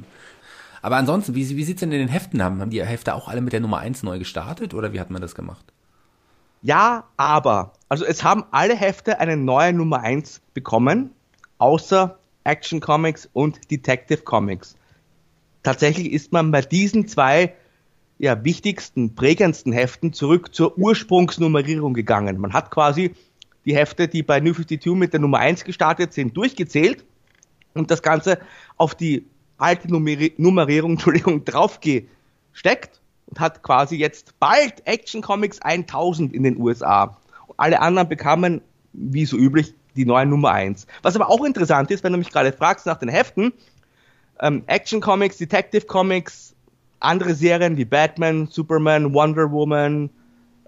Aber ansonsten, wie, wie sieht's denn in den Heften? Haben, haben die Hefte auch alle mit der Nummer 1 neu gestartet oder wie hat man das gemacht? Ja, aber, also es haben alle Hefte eine neue Nummer 1 bekommen, außer Action Comics und Detective Comics. Tatsächlich ist man bei diesen zwei ja, wichtigsten, prägendsten Heften zurück zur Ursprungsnummerierung gegangen. Man hat quasi die Hefte, die bei New 52 mit der Nummer 1 gestartet sind, durchgezählt und das Ganze auf die alte Nummeri Nummerierung *laughs* Entschuldigung, draufgesteckt und hat quasi jetzt bald Action Comics 1000 in den USA. alle anderen bekamen, wie so üblich, die neue Nummer 1. Was aber auch interessant ist, wenn du mich gerade fragst nach den Heften, ähm, Action Comics, Detective Comics, andere Serien wie Batman, Superman, Wonder Woman,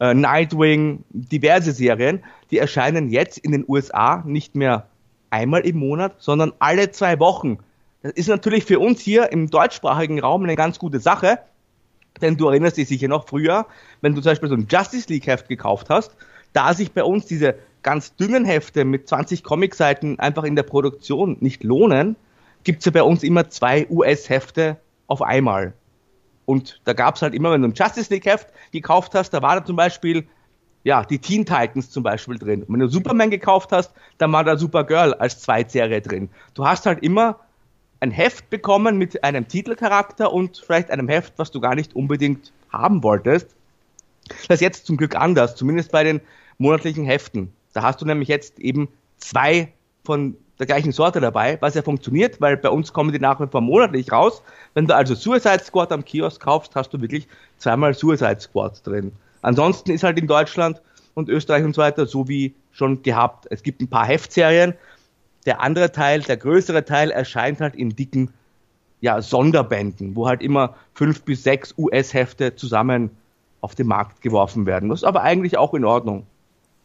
äh, Nightwing, diverse Serien, die erscheinen jetzt in den USA nicht mehr einmal im Monat, sondern alle zwei Wochen. Das ist natürlich für uns hier im deutschsprachigen Raum eine ganz gute Sache, denn du erinnerst dich sicher noch früher, wenn du zum Beispiel so ein Justice League Heft gekauft hast, da sich bei uns diese ganz dünnen Hefte mit 20 Comicseiten einfach in der Produktion nicht lohnen, gibt es ja bei uns immer zwei US-Hefte auf einmal. Und da gab es halt immer, wenn du ein Justice League Heft gekauft hast, da war da zum Beispiel, ja, die Teen Titans zum Beispiel drin. Und wenn du Superman gekauft hast, dann war da Supergirl als Zweitserie drin. Du hast halt immer ein Heft bekommen mit einem Titelcharakter und vielleicht einem Heft, was du gar nicht unbedingt haben wolltest. Das ist jetzt zum Glück anders, zumindest bei den monatlichen Heften. Da hast du nämlich jetzt eben zwei von der gleichen Sorte dabei, was ja funktioniert, weil bei uns kommen die nach wie vor monatlich raus. Wenn du also Suicide Squad am Kiosk kaufst, hast du wirklich zweimal Suicide Squad drin. Ansonsten ist halt in Deutschland und Österreich und so weiter so wie schon gehabt. Es gibt ein paar Heftserien. Der andere Teil, der größere Teil erscheint halt in dicken ja, Sonderbänden, wo halt immer fünf bis sechs US-Hefte zusammen auf den Markt geworfen werden. Das ist aber eigentlich auch in Ordnung.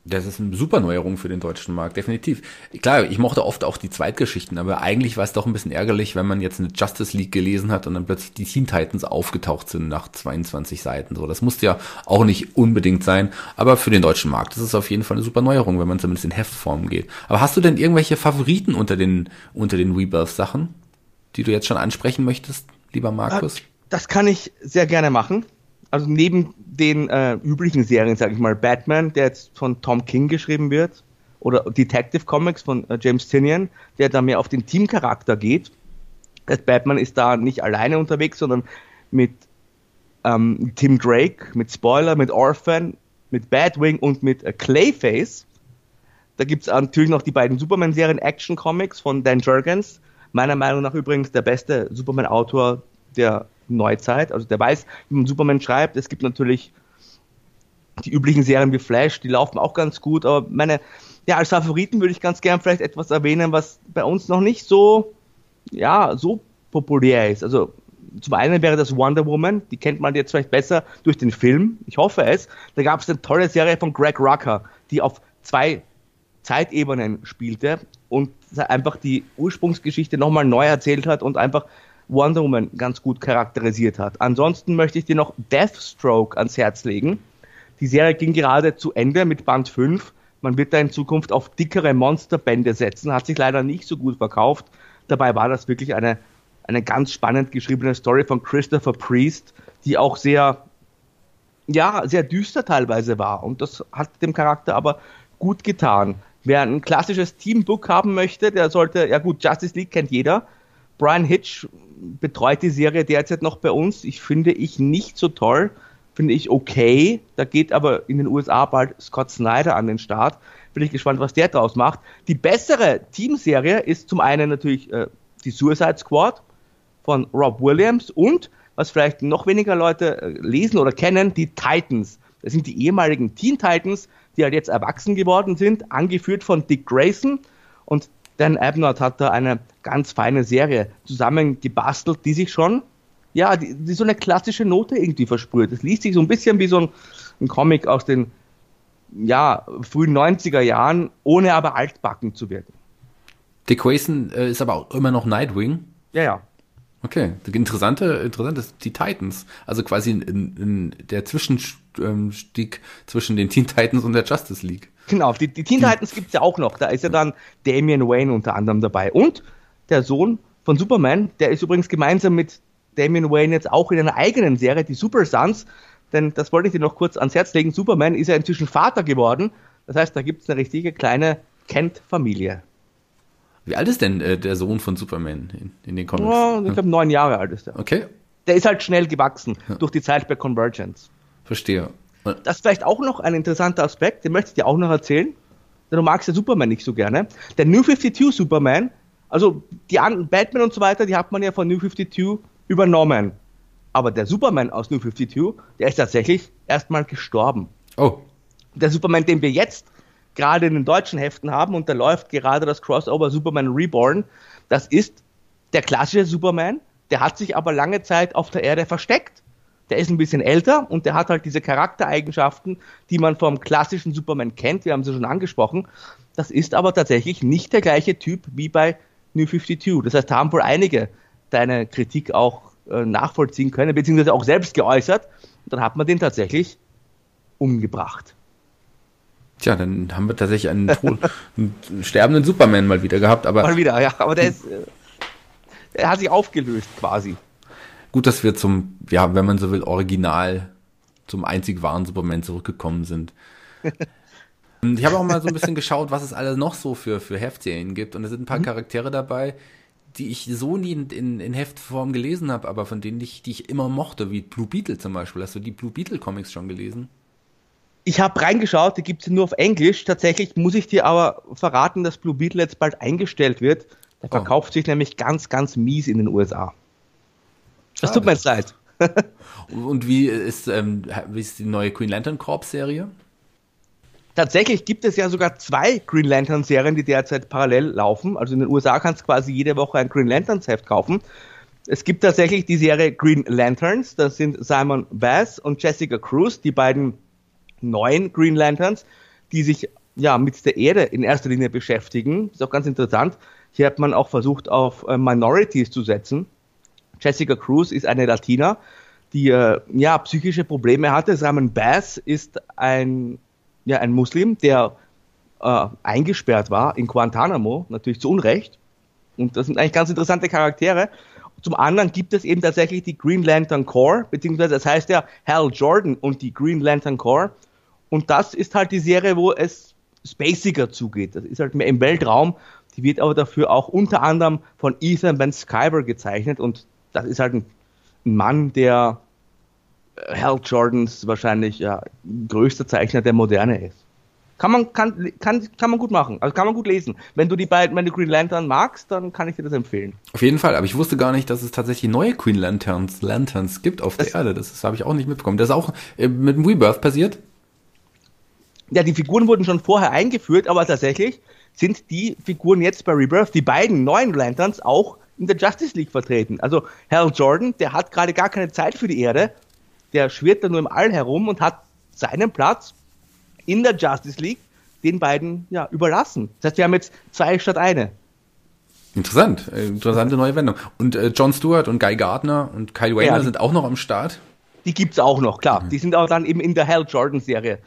Das ist eine super Neuerung für den deutschen Markt, definitiv. Klar, ich mochte oft auch die Zweitgeschichten, aber eigentlich war es doch ein bisschen ärgerlich, wenn man jetzt eine Justice League gelesen hat und dann plötzlich die Teen Titans aufgetaucht sind nach 22 Seiten. So, das musste ja auch nicht unbedingt sein, aber für den deutschen Markt ist es auf jeden Fall eine super Neuerung, wenn man zumindest in Heftform geht. Aber hast du denn irgendwelche Favoriten unter den unter den Rebirth-Sachen, die du jetzt schon ansprechen möchtest, lieber Markus? Das kann ich sehr gerne machen also neben den äh, üblichen Serien, sage ich mal, Batman, der jetzt von Tom King geschrieben wird, oder Detective Comics von äh, James Tinian, der da mehr auf den Teamcharakter geht. Das Batman ist da nicht alleine unterwegs, sondern mit ähm, Tim Drake, mit Spoiler, mit Orphan, mit Batwing und mit äh, Clayface. Da gibt's natürlich noch die beiden Superman-Serien Action Comics von Dan Jurgens. Meiner Meinung nach übrigens der beste Superman-Autor der Neuzeit. Also der weiß, wie man Superman schreibt. Es gibt natürlich die üblichen Serien wie Flash, die laufen auch ganz gut, aber meine, ja, als Favoriten würde ich ganz gern vielleicht etwas erwähnen, was bei uns noch nicht so, ja, so populär ist. Also zum einen wäre das Wonder Woman, die kennt man jetzt vielleicht besser durch den Film, ich hoffe es. Da gab es eine tolle Serie von Greg Rucker, die auf zwei Zeitebenen spielte und einfach die Ursprungsgeschichte nochmal neu erzählt hat und einfach Wonder Woman ganz gut charakterisiert hat. Ansonsten möchte ich dir noch Deathstroke ans Herz legen. Die Serie ging gerade zu Ende mit Band 5. Man wird da in Zukunft auf dickere Monsterbände setzen, hat sich leider nicht so gut verkauft. Dabei war das wirklich eine, eine ganz spannend geschriebene Story von Christopher Priest, die auch sehr, ja, sehr düster teilweise war. Und das hat dem Charakter aber gut getan. Wer ein klassisches Teambook haben möchte, der sollte, ja gut, Justice League kennt jeder. Brian Hitch betreut die Serie derzeit noch bei uns. Ich finde ich nicht so toll, finde ich okay. Da geht aber in den USA bald Scott Snyder an den Start. Bin ich gespannt, was der draus macht. Die bessere Teamserie ist zum einen natürlich äh, die Suicide Squad von Rob Williams und was vielleicht noch weniger Leute äh, lesen oder kennen, die Titans. Das sind die ehemaligen Teen Titans, die halt jetzt erwachsen geworden sind, angeführt von Dick Grayson. Und Dan Abnott hat da eine ganz feine Serie zusammengebastelt, die sich schon, ja, die, die so eine klassische Note irgendwie versprüht. Es liest sich so ein bisschen wie so ein, ein Comic aus den ja, frühen 90er Jahren, ohne aber altbacken zu werden. Dick Grayson äh, ist aber auch immer noch Nightwing. Ja, ja. Okay, interessante, interessant ist die Titans. Also quasi in, in der Zwischenstieg zwischen den Teen Titans und der Justice League. Genau, die, die Teen Titans gibt's ja auch noch. Da ist ja dann Damian Wayne unter anderem dabei. Und der Sohn von Superman, der ist übrigens gemeinsam mit Damian Wayne jetzt auch in einer eigenen Serie, die Super Sons. Denn das wollte ich dir noch kurz ans Herz legen. Superman ist ja inzwischen Vater geworden. Das heißt, da gibt's eine richtige kleine Kent-Familie. Wie alt ist denn äh, der Sohn von Superman in, in den Comics? Oh, ich glaube, neun Jahre alt ist er. Okay. Der ist halt schnell gewachsen ja. durch die Zeit bei Convergence. Verstehe. Das ist vielleicht auch noch ein interessanter Aspekt, den möchte ich dir auch noch erzählen. Denn du magst ja Superman nicht so gerne. Der New 52 Superman, also die anderen Batman und so weiter, die hat man ja von New 52 übernommen. Aber der Superman aus New 52, der ist tatsächlich erstmal gestorben. Oh. Der Superman, den wir jetzt gerade in den deutschen Heften haben und da läuft gerade das Crossover Superman Reborn. Das ist der klassische Superman, der hat sich aber lange Zeit auf der Erde versteckt. Der ist ein bisschen älter und der hat halt diese Charaktereigenschaften, die man vom klassischen Superman kennt. Wir haben sie schon angesprochen. Das ist aber tatsächlich nicht der gleiche Typ wie bei New 52. Das heißt, da haben wohl einige deine Kritik auch äh, nachvollziehen können, beziehungsweise auch selbst geäußert. Und dann hat man den tatsächlich umgebracht. Tja, dann haben wir tatsächlich einen, *laughs* einen sterbenden Superman mal wieder gehabt. Aber mal wieder, ja. Aber der ist, äh, er hat sich aufgelöst quasi. Gut, dass wir zum, ja, wenn man so will, Original, zum einzig wahren Superman zurückgekommen sind. *laughs* ich habe auch mal so ein bisschen geschaut, was es alles noch so für, für Heftserien gibt. Und es sind ein paar mhm. Charaktere dabei, die ich so nie in, in, in Heftform gelesen habe, aber von denen ich, die ich immer mochte, wie Blue Beetle zum Beispiel. Hast du die Blue Beetle Comics schon gelesen? Ich habe reingeschaut, die gibt es nur auf Englisch. Tatsächlich muss ich dir aber verraten, dass Blue Beetle jetzt bald eingestellt wird. Der oh. verkauft sich nämlich ganz, ganz mies in den USA. Das tut mir jetzt leid. *laughs* Und wie ist, ähm, wie ist die neue Green Lantern Corps Serie? Tatsächlich gibt es ja sogar zwei Green Lantern Serien, die derzeit parallel laufen. Also in den USA kannst du quasi jede Woche ein Green Lanterns Heft kaufen. Es gibt tatsächlich die Serie Green Lanterns. Das sind Simon Bass und Jessica Cruz, die beiden neuen Green Lanterns, die sich ja mit der Erde in erster Linie beschäftigen. Ist auch ganz interessant. Hier hat man auch versucht, auf äh, Minorities zu setzen. Jessica Cruz ist eine Latina, die äh, ja psychische Probleme hatte. Simon Bass ist ein ja ein Muslim, der äh, eingesperrt war in Guantanamo, natürlich zu Unrecht. Und das sind eigentlich ganz interessante Charaktere. Zum anderen gibt es eben tatsächlich die Green Lantern Corps, beziehungsweise das heißt ja Hal Jordan und die Green Lantern Corps. Und das ist halt die Serie, wo es spaciger zugeht. Das ist halt mehr im Weltraum. Die wird aber dafür auch unter anderem von Ethan Van Sciver gezeichnet. Und das ist halt ein, Mann, der äh, Hal Jordans wahrscheinlich ja, größter Zeichner der Moderne ist. Kann man, kann, kann, kann man gut machen. Also kann man gut lesen. Wenn du die beiden, wenn du Green Lantern magst, dann kann ich dir das empfehlen. Auf jeden Fall, aber ich wusste gar nicht, dass es tatsächlich neue Green Lanterns, Lanterns gibt auf der das, Erde. Das, das habe ich auch nicht mitbekommen. Das ist auch äh, mit dem Rebirth passiert ja, die Figuren wurden schon vorher eingeführt, aber tatsächlich sind die Figuren jetzt bei Rebirth, die beiden neuen Lanterns, auch in der Justice League vertreten. Also Hal Jordan, der hat gerade gar keine Zeit für die Erde, der schwirrt da nur im All herum und hat seinen Platz in der Justice League den beiden ja überlassen. Das heißt, wir haben jetzt zwei statt eine. Interessant, äh, interessante neue Wendung. Und äh, John Stewart und Guy Gardner und Kyle Wayner ja, sind auch noch am Start. Die gibt's auch noch, klar. Mhm. Die sind auch dann eben in der Hal Jordan Serie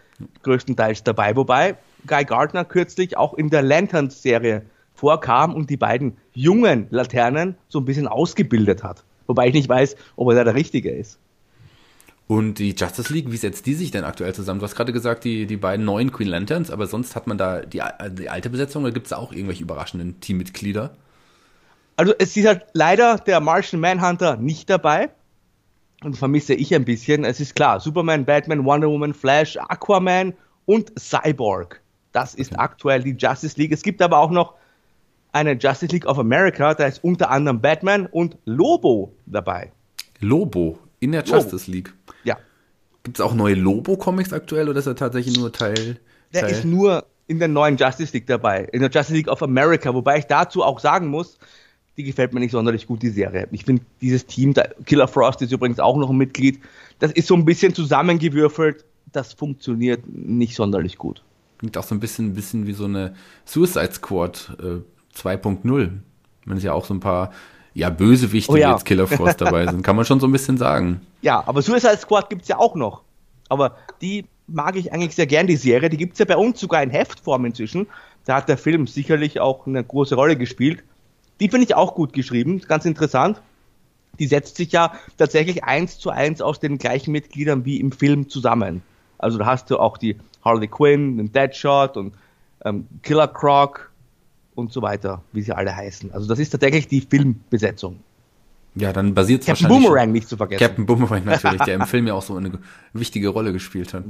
größtenteils dabei. Wobei Guy Gardner kürzlich auch in der Lanterns-Serie vorkam und die beiden jungen Laternen so ein bisschen ausgebildet hat. Wobei ich nicht weiß, ob er da der Richtige ist. Und die Justice League, wie setzt die sich denn aktuell zusammen? Du hast gerade gesagt, die, die beiden neuen Queen Lanterns, aber sonst hat man da die, die alte Besetzung oder gibt es da auch irgendwelche überraschenden Teammitglieder? Also es ist halt leider der Martian Manhunter nicht dabei. Und vermisse ich ein bisschen. Es ist klar, Superman, Batman, Wonder Woman, Flash, Aquaman und Cyborg. Das ist okay. aktuell die Justice League. Es gibt aber auch noch eine Justice League of America, da ist unter anderem Batman und Lobo dabei. Lobo in der Justice Lobo. League? Ja. Gibt es auch neue Lobo-Comics aktuell oder ist er tatsächlich nur Teil? Der Teil? ist nur in der neuen Justice League dabei, in der Justice League of America, wobei ich dazu auch sagen muss, die gefällt mir nicht sonderlich gut, die Serie. Ich finde dieses Team, Killer Frost ist übrigens auch noch ein Mitglied, das ist so ein bisschen zusammengewürfelt, das funktioniert nicht sonderlich gut. Klingt auch so ein bisschen, ein bisschen wie so eine Suicide Squad äh, 2.0. Wenn es ja auch so ein paar ja, Bösewichte oh, ja. jetzt Killer Frost dabei sind, kann man schon so ein bisschen sagen. *laughs* Ja, aber Suicide Squad gibt es ja auch noch. Aber die mag ich eigentlich sehr gern, die Serie. Die gibt es ja bei uns sogar in Heftform inzwischen. Da hat der Film sicherlich auch eine große Rolle gespielt. Die finde ich auch gut geschrieben, ganz interessant. Die setzt sich ja tatsächlich eins zu eins aus den gleichen Mitgliedern wie im Film zusammen. Also da hast du auch die Harley Quinn, den Deadshot und ähm, Killer Croc und so weiter, wie sie alle heißen. Also das ist tatsächlich die Filmbesetzung. Ja, dann basiert es wahrscheinlich... Captain Boomerang nicht zu vergessen. Captain Boomerang *laughs* natürlich, der im Film ja auch so eine wichtige Rolle gespielt hat.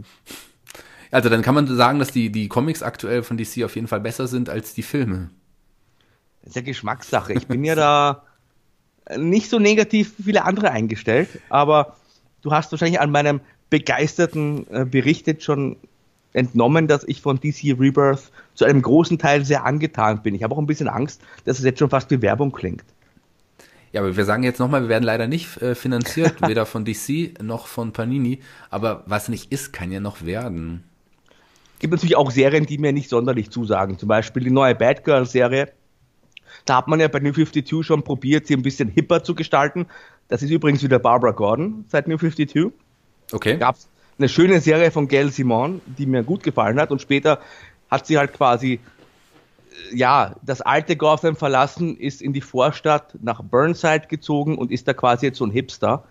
Also dann kann man sagen, dass die, die Comics aktuell von DC auf jeden Fall besser sind als die Filme. Das ist ja Geschmackssache. Ich bin ja da nicht so negativ wie viele andere eingestellt, aber du hast wahrscheinlich an meinem begeisterten äh, Bericht jetzt schon entnommen, dass ich von DC Rebirth zu einem großen Teil sehr angetan bin. Ich habe auch ein bisschen Angst, dass es jetzt schon fast wie Werbung klingt. Ja, aber wir sagen jetzt nochmal, wir werden leider nicht äh, finanziert, *laughs* weder von DC noch von Panini. Aber was nicht ist, kann ja noch werden. Gibt natürlich auch Serien, die mir nicht sonderlich zusagen. Zum Beispiel die neue Batgirl-Serie. Da hat man ja bei New 52 schon probiert, sie ein bisschen hipper zu gestalten. Das ist übrigens wieder Barbara Gordon seit New 52. Okay. Gab's eine schöne Serie von Gail Simon, die mir gut gefallen hat und später hat sie halt quasi äh, ja, das alte Gotham verlassen, ist in die Vorstadt nach Burnside gezogen und ist da quasi jetzt so ein Hipster.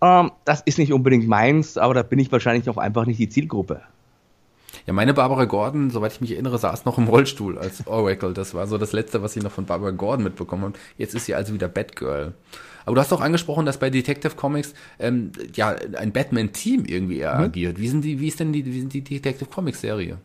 Ähm, das ist nicht unbedingt meins, aber da bin ich wahrscheinlich auch einfach nicht die Zielgruppe. Ja, meine Barbara Gordon, soweit ich mich erinnere, saß noch im Rollstuhl als Oracle. Das war so das Letzte, was ich noch von Barbara Gordon mitbekommen habe. Jetzt ist sie also wieder Batgirl. Aber du hast auch angesprochen, dass bei Detective Comics ähm, ja ein Batman-Team irgendwie mhm. agiert. Wie sind die, wie ist denn die, wie sind die Detective Comics Serie?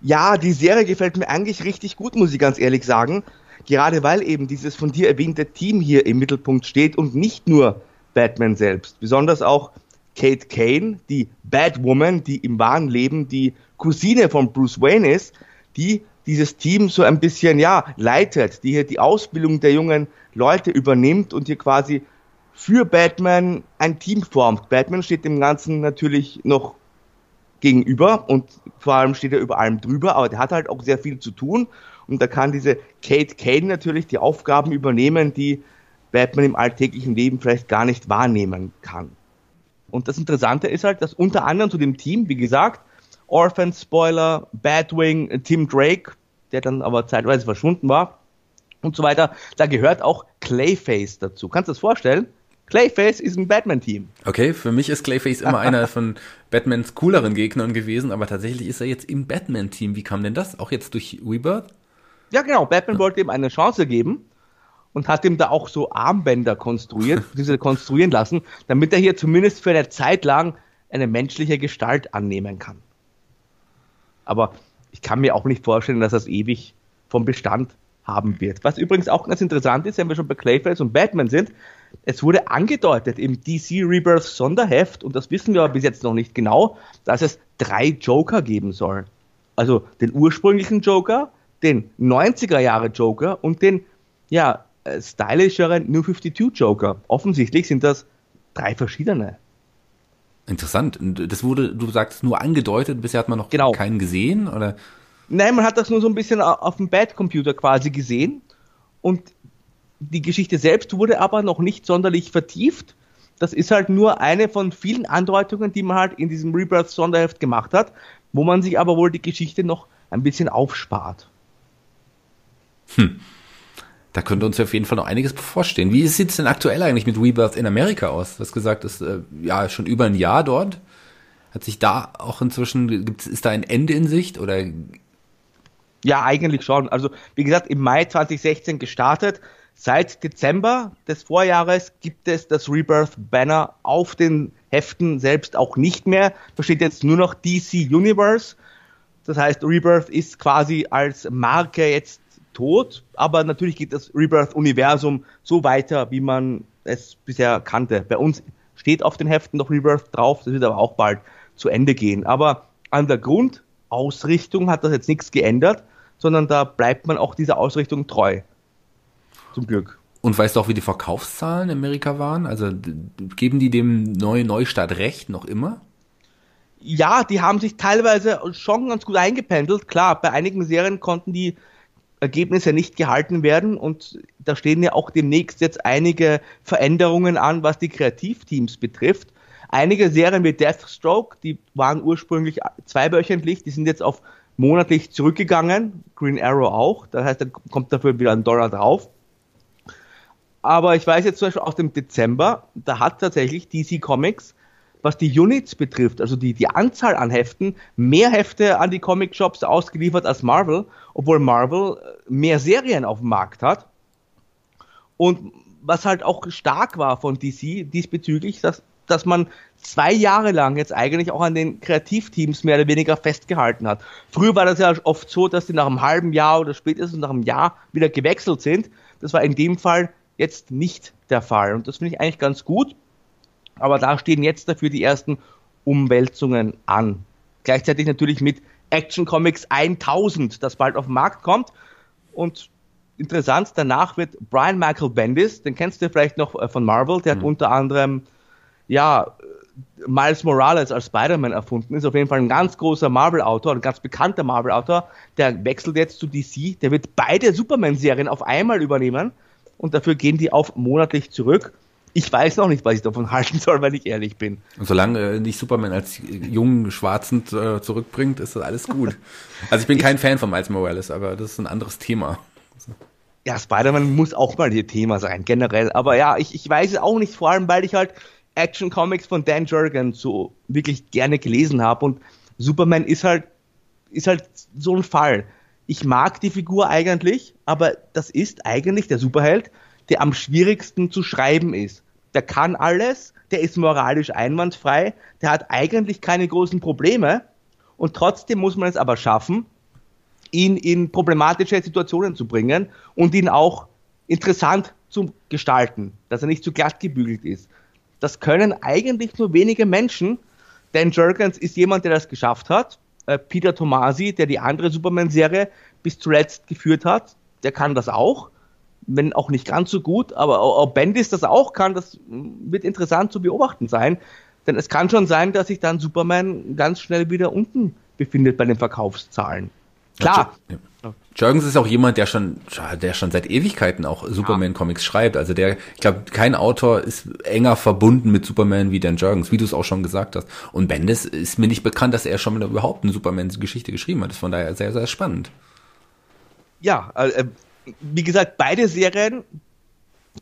Ja, die Serie gefällt mir eigentlich richtig gut, muss ich ganz ehrlich sagen. Gerade weil eben dieses von dir erwähnte Team hier im Mittelpunkt steht und nicht nur Batman selbst. Besonders auch Kate Kane, die Batwoman, die im wahren Leben die Cousine von Bruce Wayne ist, die dieses Team so ein bisschen, ja, leitet, die hier die Ausbildung der jungen Leute übernimmt und hier quasi für Batman ein Team formt. Batman steht dem Ganzen natürlich noch gegenüber und vor allem steht er über allem drüber, aber der hat halt auch sehr viel zu tun und da kann diese Kate Kane natürlich die Aufgaben übernehmen, die Batman im alltäglichen Leben vielleicht gar nicht wahrnehmen kann. Und das Interessante ist halt, dass unter anderem zu dem Team, wie gesagt, Orphan Spoiler, Batwing, Tim Drake, der dann aber zeitweise verschwunden war und so weiter, da gehört auch Clayface dazu. Kannst du das vorstellen? Clayface ist ein Batman-Team. Okay, für mich ist Clayface immer einer *laughs* von Batmans cooleren Gegnern gewesen, aber tatsächlich ist er jetzt im Batman-Team. Wie kam denn das? Auch jetzt durch Rebirth? Ja, genau. Batman ja. wollte ihm eine Chance geben und hat ihm da auch so Armbänder konstruiert, *laughs* diese konstruieren lassen, damit er hier zumindest für eine Zeit lang eine menschliche Gestalt annehmen kann. Aber ich kann mir auch nicht vorstellen, dass das ewig vom Bestand haben wird. Was übrigens auch ganz interessant ist, wenn wir schon bei Clayface und Batman sind, es wurde angedeutet im DC Rebirth Sonderheft, und das wissen wir aber bis jetzt noch nicht genau, dass es drei Joker geben soll. Also den ursprünglichen Joker, den 90er Jahre Joker und den, ja, äh, stylischeren New 52 Joker. Offensichtlich sind das drei verschiedene. Interessant. Das wurde, du sagst, nur angedeutet, bisher hat man noch genau. keinen gesehen, oder? Nein, man hat das nur so ein bisschen auf dem Bad-Computer quasi gesehen. Und die Geschichte selbst wurde aber noch nicht sonderlich vertieft. Das ist halt nur eine von vielen Andeutungen, die man halt in diesem Rebirth-Sonderheft gemacht hat, wo man sich aber wohl die Geschichte noch ein bisschen aufspart. Hm. Da könnte uns auf jeden Fall noch einiges bevorstehen. Wie sieht es denn aktuell eigentlich mit Rebirth in Amerika aus? Du hast gesagt, ist äh, ja schon über ein Jahr dort. Hat sich da auch inzwischen, gibt's, ist da ein Ende in Sicht oder? Ja, eigentlich schon. Also, wie gesagt, im Mai 2016 gestartet. Seit Dezember des Vorjahres gibt es das Rebirth Banner auf den Heften selbst auch nicht mehr. Da steht jetzt nur noch DC Universe. Das heißt, Rebirth ist quasi als Marke jetzt tot, aber natürlich geht das Rebirth-Universum so weiter, wie man es bisher kannte. Bei uns steht auf den Heften noch Rebirth drauf, das wird aber auch bald zu Ende gehen. Aber an der Grundausrichtung hat das jetzt nichts geändert, sondern da bleibt man auch dieser Ausrichtung treu. Zum Glück. Und weißt du auch, wie die Verkaufszahlen in Amerika waren? Also geben die dem neuen Neustart recht noch immer? Ja, die haben sich teilweise schon ganz gut eingependelt. Klar, bei einigen Serien konnten die Ergebnisse nicht gehalten werden und da stehen ja auch demnächst jetzt einige Veränderungen an, was die Kreativteams betrifft. Einige Serien wie Deathstroke, die waren ursprünglich zweiwöchentlich, die sind jetzt auf monatlich zurückgegangen. Green Arrow auch. Das heißt, da kommt dafür wieder ein Dollar drauf. Aber ich weiß jetzt zum Beispiel aus dem Dezember, da hat tatsächlich DC Comics, was die Units betrifft, also die, die Anzahl an Heften, mehr Hefte an die Comic Shops ausgeliefert als Marvel, obwohl Marvel mehr Serien auf dem Markt hat. Und was halt auch stark war von DC diesbezüglich, dass dass man zwei Jahre lang jetzt eigentlich auch an den Kreativteams mehr oder weniger festgehalten hat. Früher war das ja oft so, dass die nach einem halben Jahr oder spätestens nach einem Jahr wieder gewechselt sind. Das war in dem Fall jetzt nicht der Fall. Und das finde ich eigentlich ganz gut. Aber da stehen jetzt dafür die ersten Umwälzungen an. Gleichzeitig natürlich mit Action Comics 1000, das bald auf den Markt kommt. Und interessant, danach wird Brian Michael Bendis, den kennst du vielleicht noch äh, von Marvel, der mhm. hat unter anderem ja, Miles Morales als Spider-Man erfunden ist, auf jeden Fall ein ganz großer Marvel-Autor, ein ganz bekannter Marvel-Autor, der wechselt jetzt zu DC, der wird beide Superman-Serien auf einmal übernehmen und dafür gehen die auf monatlich zurück. Ich weiß noch nicht, was ich davon *laughs* halten soll, wenn ich ehrlich bin. Und solange äh, nicht Superman als jungen Schwarzen äh, zurückbringt, ist das alles gut. Also ich bin kein Fan von Miles Morales, aber das ist ein anderes Thema. Ja, Spider-Man muss auch mal ihr Thema sein, generell. Aber ja, ich, ich weiß es auch nicht, vor allem, weil ich halt Action Comics von Dan Jurgen so wirklich gerne gelesen habe und Superman ist halt ist halt so ein Fall. Ich mag die Figur eigentlich, aber das ist eigentlich der Superheld, der am schwierigsten zu schreiben ist. Der kann alles, der ist moralisch einwandfrei, der hat eigentlich keine großen Probleme und trotzdem muss man es aber schaffen, ihn in problematische Situationen zu bringen und ihn auch interessant zu gestalten, dass er nicht zu glatt gebügelt ist. Das können eigentlich nur wenige Menschen. Dan Jurgens ist jemand, der das geschafft hat. Äh, Peter Tomasi, der die andere Superman-Serie bis zuletzt geführt hat, der kann das auch. Wenn auch nicht ganz so gut, aber ob Bendis das auch kann, das wird interessant zu beobachten sein. Denn es kann schon sein, dass sich dann Superman ganz schnell wieder unten befindet bei den Verkaufszahlen. Klar. Ja, Jurgens ist auch jemand, der schon, der schon seit Ewigkeiten auch Superman-Comics schreibt. Also der, ich glaube, kein Autor ist enger verbunden mit Superman wie Dan Jurgens, wie du es auch schon gesagt hast. Und Bendis ist mir nicht bekannt, dass er schon überhaupt eine Superman-Geschichte geschrieben hat. Das ist von daher sehr, sehr spannend. Ja, äh, wie gesagt, beide Serien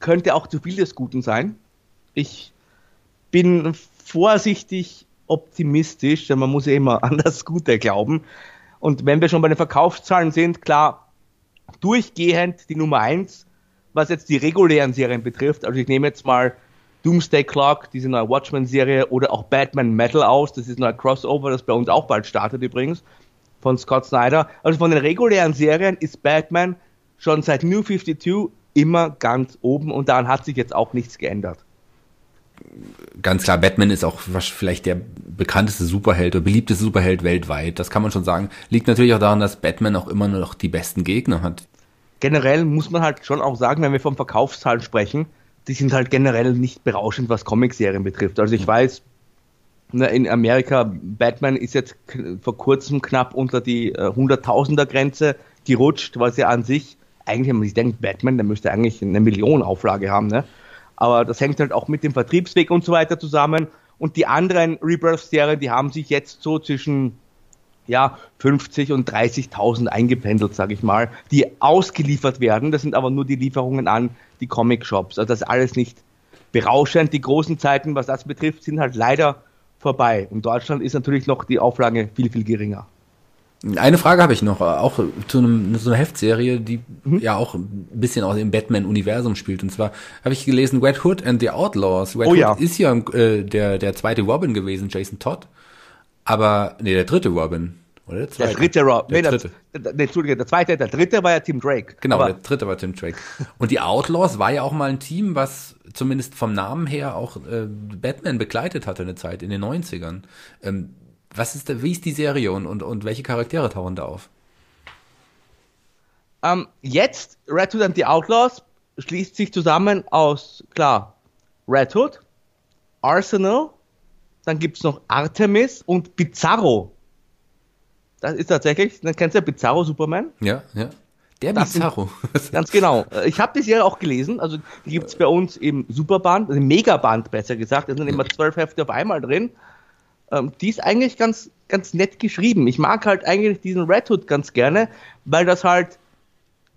könnte auch zu viel des Guten sein. Ich bin vorsichtig optimistisch, denn man muss ja immer *laughs* an das Gute glauben. Und wenn wir schon bei den Verkaufszahlen sind, klar, durchgehend die Nummer eins, was jetzt die regulären Serien betrifft. Also ich nehme jetzt mal Doomsday Clock, diese neue Watchmen-Serie, oder auch Batman Metal aus. Das ist ein Crossover, das bei uns auch bald startet übrigens, von Scott Snyder. Also von den regulären Serien ist Batman schon seit New 52 immer ganz oben und daran hat sich jetzt auch nichts geändert ganz klar, Batman ist auch vielleicht der bekannteste Superheld oder beliebteste Superheld weltweit. Das kann man schon sagen. Liegt natürlich auch daran, dass Batman auch immer noch die besten Gegner hat. Generell muss man halt schon auch sagen, wenn wir vom Verkaufszahlen sprechen, die sind halt generell nicht berauschend, was Comicserien betrifft. Also ich weiß, ne, in Amerika, Batman ist jetzt vor kurzem knapp unter die äh, Hunderttausender Grenze gerutscht, was ja an sich, eigentlich, wenn man sich denkt, Batman, der müsste eigentlich eine Million Auflage haben, ne? aber das hängt halt auch mit dem Vertriebsweg und so weiter zusammen. Und die anderen Rebirth-Serien, die haben sich jetzt so zwischen ja, 50 und 30.000 eingependelt, sage ich mal, die ausgeliefert werden. Das sind aber nur die Lieferungen an die Comic-Shops. Also das ist alles nicht berauschend. Die großen Zeiten, was das betrifft, sind halt leider vorbei. In Deutschland ist natürlich noch die Auflage viel, viel geringer. Eine Frage habe ich noch, auch zu einem, so einer Heftserie, die mhm. ja auch ein bisschen aus dem Batman-Universum spielt. Und zwar habe ich gelesen Red Hood and the Outlaws. Red oh, Hood ja. ist ja äh, der, der zweite Robin gewesen, Jason Todd. Aber, nee, der dritte Robin. Oder der zweite? Der dritte Robin. Der Nee, dritte. Der, der, Entschuldige, der zweite, der dritte war ja Tim Drake. Genau, Aber der dritte war Tim Drake. Und die Outlaws war ja auch mal ein Team, was zumindest vom Namen her auch äh, Batman begleitet hatte eine Zeit in den 90ern. Ähm, was ist da, wie ist die Serie und, und, und welche Charaktere tauchen da auf? Ähm, jetzt, Red Hood and the Outlaws schließt sich zusammen aus, klar, Red Hood, Arsenal, dann gibt's noch Artemis und Bizarro. Das ist tatsächlich, dann kennst du ja Bizarro Superman? Ja, ja. Der Das sind- Bizarro. *laughs* Ganz genau. Äh, Ich habe die Serie auch gelesen, also die gibt's bei uns im Superband, also im Megaband besser gesagt, da sind immer zwölf Hefte auf einmal drin. Ähm, die ist eigentlich ganz, ganz nett geschrieben. Ich mag halt eigentlich diesen Red Hood ganz gerne, weil das halt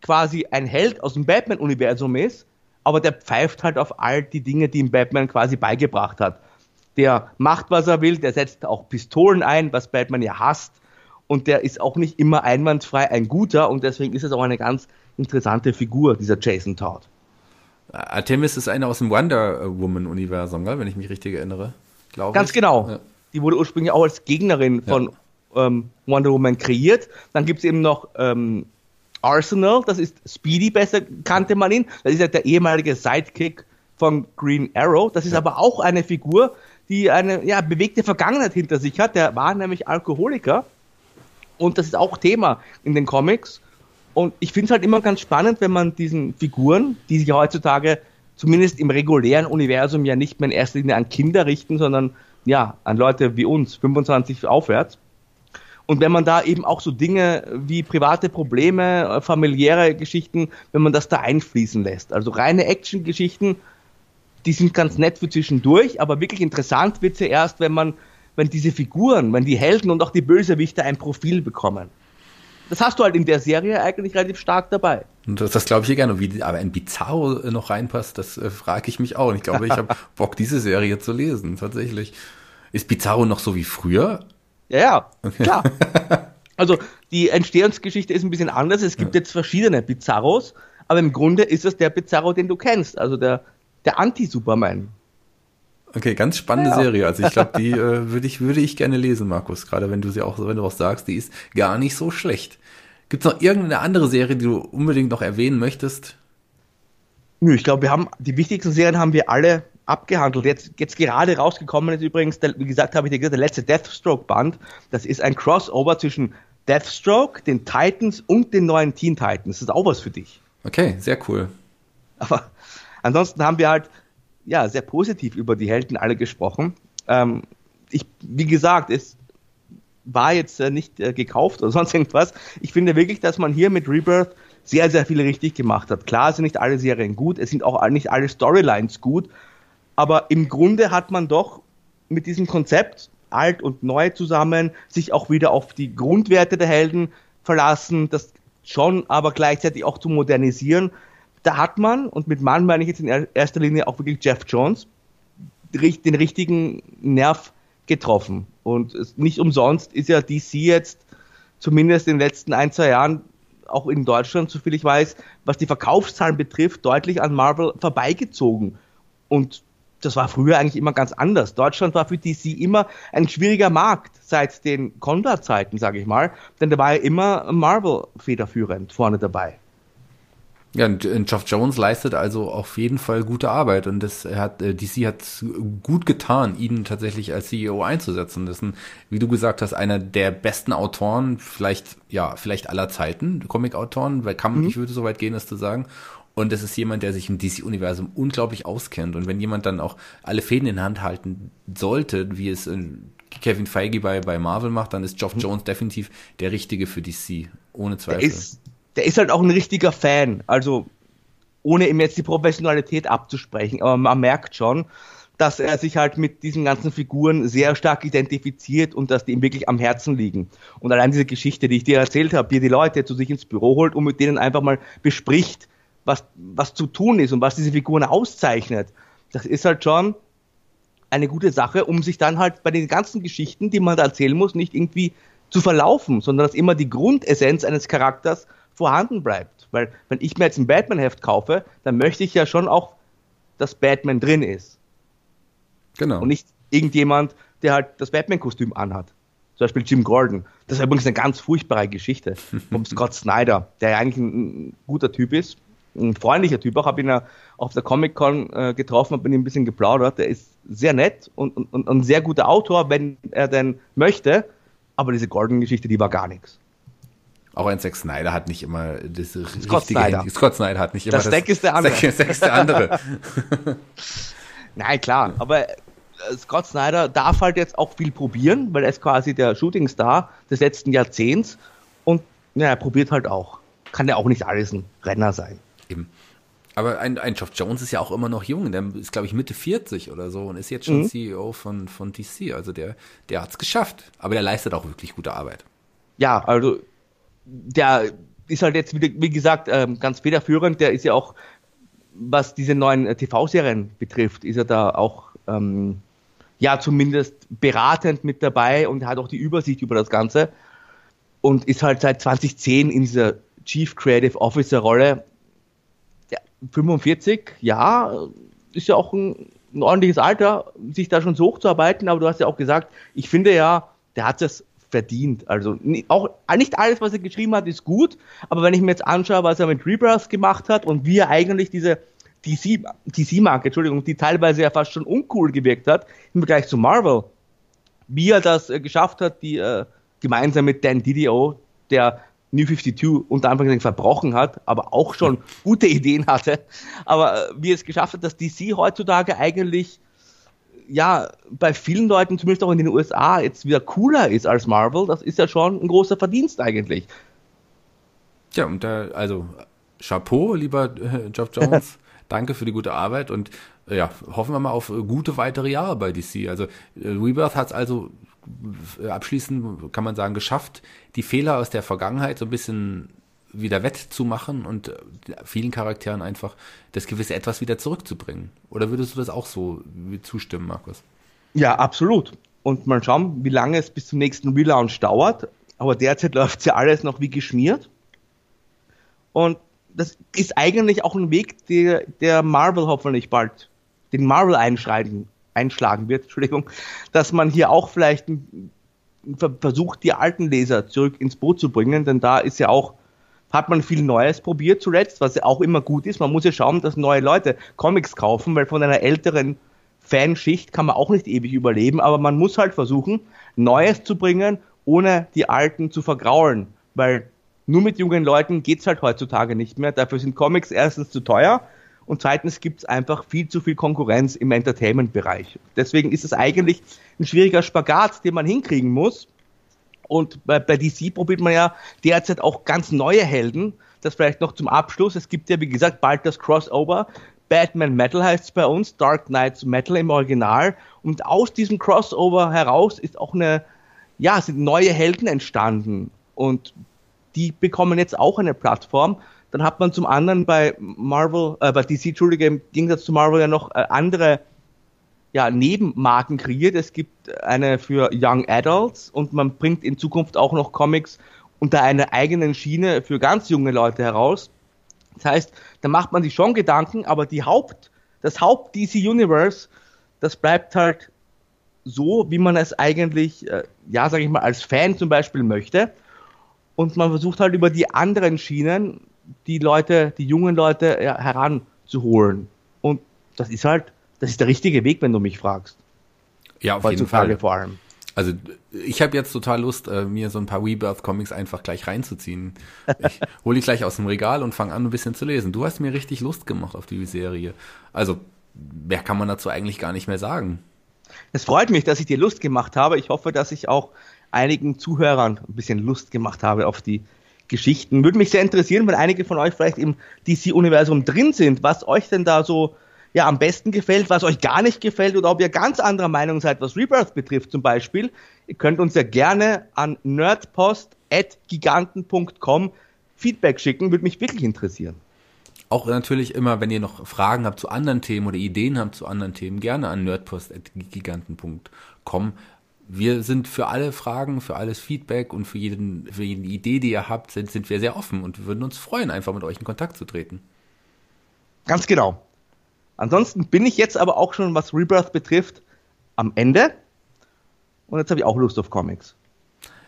quasi ein Held aus dem Batman-Universum ist, aber der pfeift halt auf all die Dinge, die ihm Batman quasi beigebracht hat. Der macht, was er will, der setzt auch Pistolen ein, was Batman ja hasst, und der ist auch nicht immer einwandfrei ein guter, und deswegen ist es auch eine ganz interessante Figur, dieser Jason Todd. Artemis ist einer aus dem Wonder Woman-Universum, wenn ich mich richtig erinnere. Glaube Ganz ich. genau. Ja. Die wurde ursprünglich auch als Gegnerin von ähm, Wonder Woman kreiert. Dann gibt es eben noch ähm, Arsenal, das ist Speedy, besser kannte man ihn. Das ist ja der ehemalige Sidekick von Green Arrow. Das ist aber auch eine Figur, die eine ja, bewegte Vergangenheit hinter sich hat. Der war nämlich Alkoholiker. Und das ist auch Thema in den Comics. Und ich finde es halt immer ganz spannend, wenn man diesen Figuren, die sich heutzutage zumindest im regulären Universum ja nicht mehr in erster Linie an Kinder richten, sondern ja, an Leute wie uns, 25 aufwärts. Und wenn man da eben auch so Dinge wie private Probleme, äh, familiäre Geschichten, wenn man das da einfließen lässt. Also reine Action-Geschichten, die sind ganz nett für zwischendurch, aber wirklich interessant wird sie erst, wenn man, wenn diese Figuren, wenn die Helden und auch die Bösewichte ein Profil bekommen. Das hast du halt in der Serie eigentlich relativ stark dabei. Und das, das glaube ich hier gerne. Wie, aber ein Bizarro äh, noch reinpasst, das äh, frage ich mich auch. Und ich glaube, ich habe *laughs* Bock, diese Serie zu lesen, tatsächlich. Ist Bizarro noch so wie früher? Ja, ja, klar. *laughs* Also die Entstehungsgeschichte ist ein bisschen anders. Es gibt jetzt verschiedene Bizarros, aber im Grunde ist es der Bizarro, den du kennst, also der, der Anti-Superman. Okay, ganz spannende Ja. Serie. Also ich glaube, die *laughs* äh, würde ich, würde ich gerne lesen, Markus. Gerade wenn du sie auch, wenn du auch sagst, die ist gar nicht so schlecht. Gibt es noch irgendeine andere Serie, die du unbedingt noch erwähnen möchtest? Nö, ich glaube, wir haben die wichtigsten Serien haben wir alle abgehandelt. Jetzt, jetzt gerade rausgekommen ist übrigens, der, wie gesagt, habe ich dir gesagt, der letzte Deathstroke-Band. Das ist ein Crossover zwischen Deathstroke, den Titans und den neuen Teen Titans. Das ist auch was für dich. Okay, sehr cool. Aber ansonsten haben wir halt ja sehr positiv über die Helden alle gesprochen. Ähm, ich, wie gesagt, es war jetzt äh, nicht äh, gekauft oder *laughs* sonst irgendwas. Ich finde wirklich, dass man hier mit Rebirth sehr, sehr viel richtig gemacht hat. Klar sind nicht alle Serien gut, es sind auch nicht alle Storylines gut, aber im Grunde hat man doch mit diesem Konzept alt und neu zusammen sich auch wieder auf die Grundwerte der Helden verlassen, das schon aber gleichzeitig auch zu modernisieren. Da hat man, und mit Mann meine ich jetzt in er- erster Linie auch wirklich Jeff Jones, den richtigen Nerv getroffen. Und nicht umsonst ist ja DC jetzt zumindest in den letzten ein, zwei Jahren auch in Deutschland, soviel ich weiß, was die Verkaufszahlen betrifft, deutlich an Marvel vorbeigezogen. Und das war früher eigentlich immer ganz anders. Deutschland war für DC immer ein schwieriger Markt seit den Conrad-Zeiten, sage ich mal, denn da war ja immer Marvel federführend vorne dabei. Ja, und äh, Geoff Jones leistet also auf jeden Fall gute Arbeit und das hat äh, DC hat gut getan, ihn tatsächlich als CEO einzusetzen. Das ist ein, wie du gesagt hast, einer der besten Autoren, vielleicht ja, vielleicht aller Zeiten, Comic-Autoren, weil kann, ich würde so weit gehen, das zu sagen. Und das ist jemand, der sich im DC-Universum unglaublich auskennt. Und wenn jemand dann auch alle Fäden in Hand halten sollte, wie es äh, Kevin Feige bei, bei Marvel macht, dann ist Geoff Jones definitiv der Richtige für DC. Ohne Zweifel. Der ist halt auch ein richtiger Fan. Also, ohne ihm jetzt die Professionalität abzusprechen, aber man merkt schon, dass er sich halt mit diesen ganzen Figuren sehr stark identifiziert und dass die ihm wirklich am Herzen liegen. Und allein diese Geschichte, die ich dir erzählt habe, wie die Leute zu sich ins Büro holt und mit denen einfach mal bespricht, was, was zu tun ist und was diese Figuren auszeichnet, das ist halt schon eine gute Sache, um sich dann halt bei den ganzen Geschichten, die man da erzählen muss, nicht irgendwie zu verlaufen, sondern dass immer die Grundessenz eines Charakters vorhanden bleibt. Weil wenn ich mir jetzt ein Batman-Heft kaufe, dann möchte ich ja schon auch, dass Batman drin ist. Genau. Und nicht irgendjemand, der halt das Batman-Kostüm anhat. Zum Beispiel Jim Gordon. Das ist übrigens eine ganz furchtbare Geschichte vom *laughs* Scott Snyder, der ja eigentlich ein, guter Typ ist, ein freundlicher Typ auch. Habe ihn ja auf der Comic-Con äh, getroffen, habe mit ihm ein bisschen geplaudert. Der ist sehr nett und, und, und ein sehr guter Autor, wenn er denn möchte. Aber diese Gordon-Geschichte, die war gar nichts. Auch ein Zack Snyder hat nicht immer das Scott richtige Snyder. Scott Snyder hat nicht immer das. Deck ist der andere. Das Deck ist der andere. *laughs* Nein, klar, aber äh, Scott Snyder darf halt jetzt auch viel probieren, weil er ist quasi der Shootingstar des letzten Jahrzehnts und ja, er probiert halt auch. Kann ja auch nicht alles ein Renner sein. Eben. Aber ein, ein Geoff Jones ist ja auch immer noch jung. Der ist, glaube ich, Mitte 40 oder so und ist jetzt schon mhm. CEO von, von DC. Also der, der hat es geschafft. Aber der leistet auch wirklich gute Arbeit. Ja, also der ist halt jetzt, wie, wie gesagt, ähm, ganz federführend. Der ist ja auch, was diese neuen äh, TV-Serien betrifft, ist er da auch, ähm, ja, zumindest beratend mit dabei und hat auch die Übersicht über das Ganze und ist halt seit 2010 in dieser Chief Creative Officer Rolle. Ja, 45, ja, ist ja auch ein, ein ordentliches Alter, sich da schon so hochzuarbeiten, aber du hast ja auch gesagt, ich finde ja, der hat es verdient. Also auch nicht alles, was er geschrieben hat, ist gut, aber wenn ich mir jetzt anschaue, was er mit Rebirth gemacht hat und wie er eigentlich diese DC-Marke, Entschuldigung, die teilweise ja fast schon uncool gewirkt hat, im Vergleich zu Marvel, wie er das äh, geschafft hat, die äh, gemeinsam mit Dan Didio, der New 52 unter Anführungszeichen verbrochen hat, aber auch schon gute *laughs* Ideen hatte, aber äh, wie er es geschafft hat, dass DC heutzutage eigentlich ja, bei vielen Leuten, zumindest auch in den USA, jetzt wieder cooler ist als Marvel, das ist ja schon ein großer Verdienst eigentlich. Ja, und da, also Chapeau, lieber äh, Geoff *laughs* Jones. Danke für die gute Arbeit und äh, ja, hoffen wir mal auf äh, gute weitere Jahre bei DC. Also äh, Rebirth hat es also abschließend, kann man sagen, geschafft, die Fehler aus der Vergangenheit so ein bisschen wieder wettzumachen und äh, vielen Charakteren einfach das gewisse Etwas wieder zurückzubringen. Oder würdest du das auch so zustimmen, Markus? Ja, absolut. Und mal schauen, wie lange es bis zum nächsten Relaunch dauert. Aber derzeit *laughs* läuft ja alles noch wie geschmiert. Und das ist eigentlich auch ein Weg, der, der Marvel hoffentlich bald, den Marvel einschlagen, einschlagen wird, *laughs* Entschuldigung, dass man hier auch vielleicht versucht, die alten Leser zurück ins Boot zu bringen, denn da ist ja auch hat man viel Neues probiert zuletzt, was ja auch immer gut ist. Man muss ja schauen, dass neue Leute Comics kaufen, weil von einer älteren Fanschicht kann man auch nicht ewig überleben, aber man muss halt versuchen, Neues zu bringen, ohne die alten zu vergraulen, weil nur mit jungen Leuten geht's halt heutzutage nicht mehr. Dafür sind Comics erstens zu teuer und zweitens gibt's einfach viel zu viel Konkurrenz im Entertainment-Bereich. Deswegen ist es eigentlich ein schwieriger Spagat, den man hinkriegen muss. Und bei, bei DC probiert man ja derzeit auch ganz neue Helden. Das vielleicht noch zum Abschluss. Es gibt ja, wie gesagt, bald das Crossover. Batman Metal heißt es bei uns, Dark Knights Metal im Original. Und aus diesem Crossover heraus ist auch eine, ja, sind neue Helden entstanden. Und die bekommen jetzt auch eine Plattform. Dann hat man zum anderen bei Marvel, äh, bei DC, Entschuldige, im Gegensatz zu Marvel ja noch äh, andere ja, Nebenmarken kreiert. Es gibt eine für Young Adults und man bringt in Zukunft auch noch Comics unter einer eigenen Schiene für ganz junge Leute heraus. Das heißt, da macht man sich schon Gedanken, aber die Haupt, das Haupt DC Universe, das bleibt halt so, wie man es eigentlich, äh, ja, sage ich mal, als Fan zum Beispiel möchte. Und man versucht halt über die anderen Schienen die Leute, die jungen Leute ja, heranzuholen. Und das ist halt das ist der richtige Weg, wenn du mich fragst. Ja, auf jeden Fall. vor allem. Also ich habe jetzt total Lust, äh, mir so ein paar Rebirth-Comics einfach gleich reinzuziehen. *laughs* Ich hole die gleich aus dem Regal und fange an, ein bisschen zu lesen. Du hast mir richtig Lust gemacht auf die Serie. Also, mehr kann man dazu eigentlich gar nicht mehr sagen. Es freut mich, dass ich dir Lust gemacht habe. Ich hoffe, dass ich auch einigen Zuhörern ein bisschen Lust gemacht habe auf die Geschichten. Würde mich sehr interessieren, wenn einige von euch vielleicht im DC-Universum drin sind, was euch denn da so ja am besten gefällt, was euch gar nicht gefällt oder ob ihr ganz anderer Meinung seid, was Rebirth betrifft zum Beispiel. Ihr könnt uns ja gerne an nerdpost.giganten.com Feedback schicken, würde mich wirklich interessieren. Auch natürlich immer, wenn ihr noch Fragen habt zu anderen Themen oder Ideen habt zu anderen Themen, gerne an nerdpost.giganten.com. Wir sind für alle Fragen, für alles Feedback und für, jeden, für jede Idee, die ihr habt, sind, sind wir sehr offen und würden uns freuen, einfach mit euch in Kontakt zu treten. Ganz genau. Ansonsten bin ich jetzt aber auch schon, was Rebirth betrifft, am Ende. Und jetzt habe ich auch Lust auf Comics.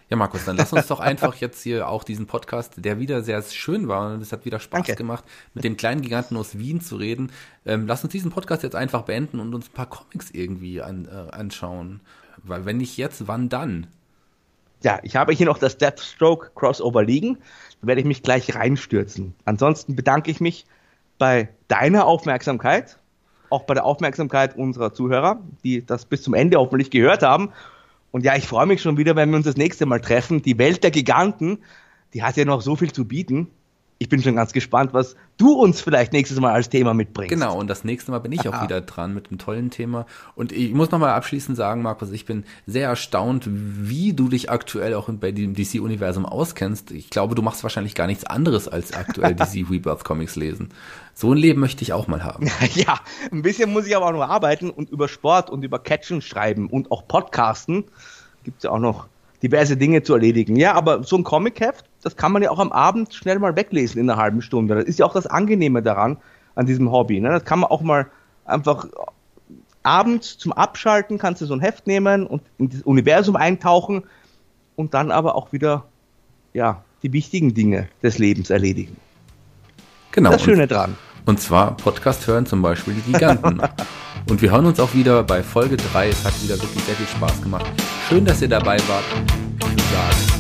Ja, Markus, dann lass uns doch einfach jetzt hier auch diesen Podcast, der wieder sehr schön war und es hat wieder Spaß Danke. gemacht, mit dem kleinen Giganten aus Wien zu reden. Ähm, lass uns diesen Podcast jetzt einfach beenden und uns ein paar Comics irgendwie an, äh, anschauen. Weil wenn nicht jetzt, wann dann? Ja, ich habe hier noch das Deathstroke Crossover liegen. Da werde ich mich gleich reinstürzen. Ansonsten bedanke ich mich bei deiner Aufmerksamkeit, auch bei der Aufmerksamkeit unserer Zuhörer, die das bis zum Ende hoffentlich gehört haben. Und ja, ich freue mich schon wieder, wenn wir uns das nächste Mal treffen. Die Welt der Giganten, die hat ja noch so viel zu bieten ich bin schon ganz gespannt, was du uns vielleicht nächstes Mal als Thema mitbringst. Genau, und das nächste Mal bin ich auch wieder dran mit einem tollen Thema. Und ich muss nochmal abschließend sagen, Markus, ich bin sehr erstaunt, wie du dich aktuell auch bei dem DC-Universum auskennst. Ich glaube, du machst wahrscheinlich gar nichts anderes als aktuell DC *laughs* Rebirth Comics lesen. So ein Leben möchte ich auch mal haben. *laughs* Ja, ein bisschen muss ich aber auch noch arbeiten und über Sport und über Catchen schreiben und auch Podcasten. Gibt es ja auch noch diverse Dinge zu erledigen. Ja, aber so ein Comic-Heft, das kann man ja auch am Abend schnell mal weglesen in einer halben Stunde. Das ist ja auch das Angenehme daran, an diesem Hobby. Ne? Das kann man auch mal einfach abends zum Abschalten kannst du so ein Heft nehmen und in das Universum eintauchen und dann aber auch wieder, ja, die wichtigen Dinge des Lebens erledigen. Genau. Das Schöne dran. Und zwar Podcast hören, zum Beispiel die Giganten. *laughs* und wir hören uns auch wieder bei Folge 3. Es hat wieder wirklich sehr viel Spaß gemacht. Schön, dass ihr dabei wart. Ich würde sagen,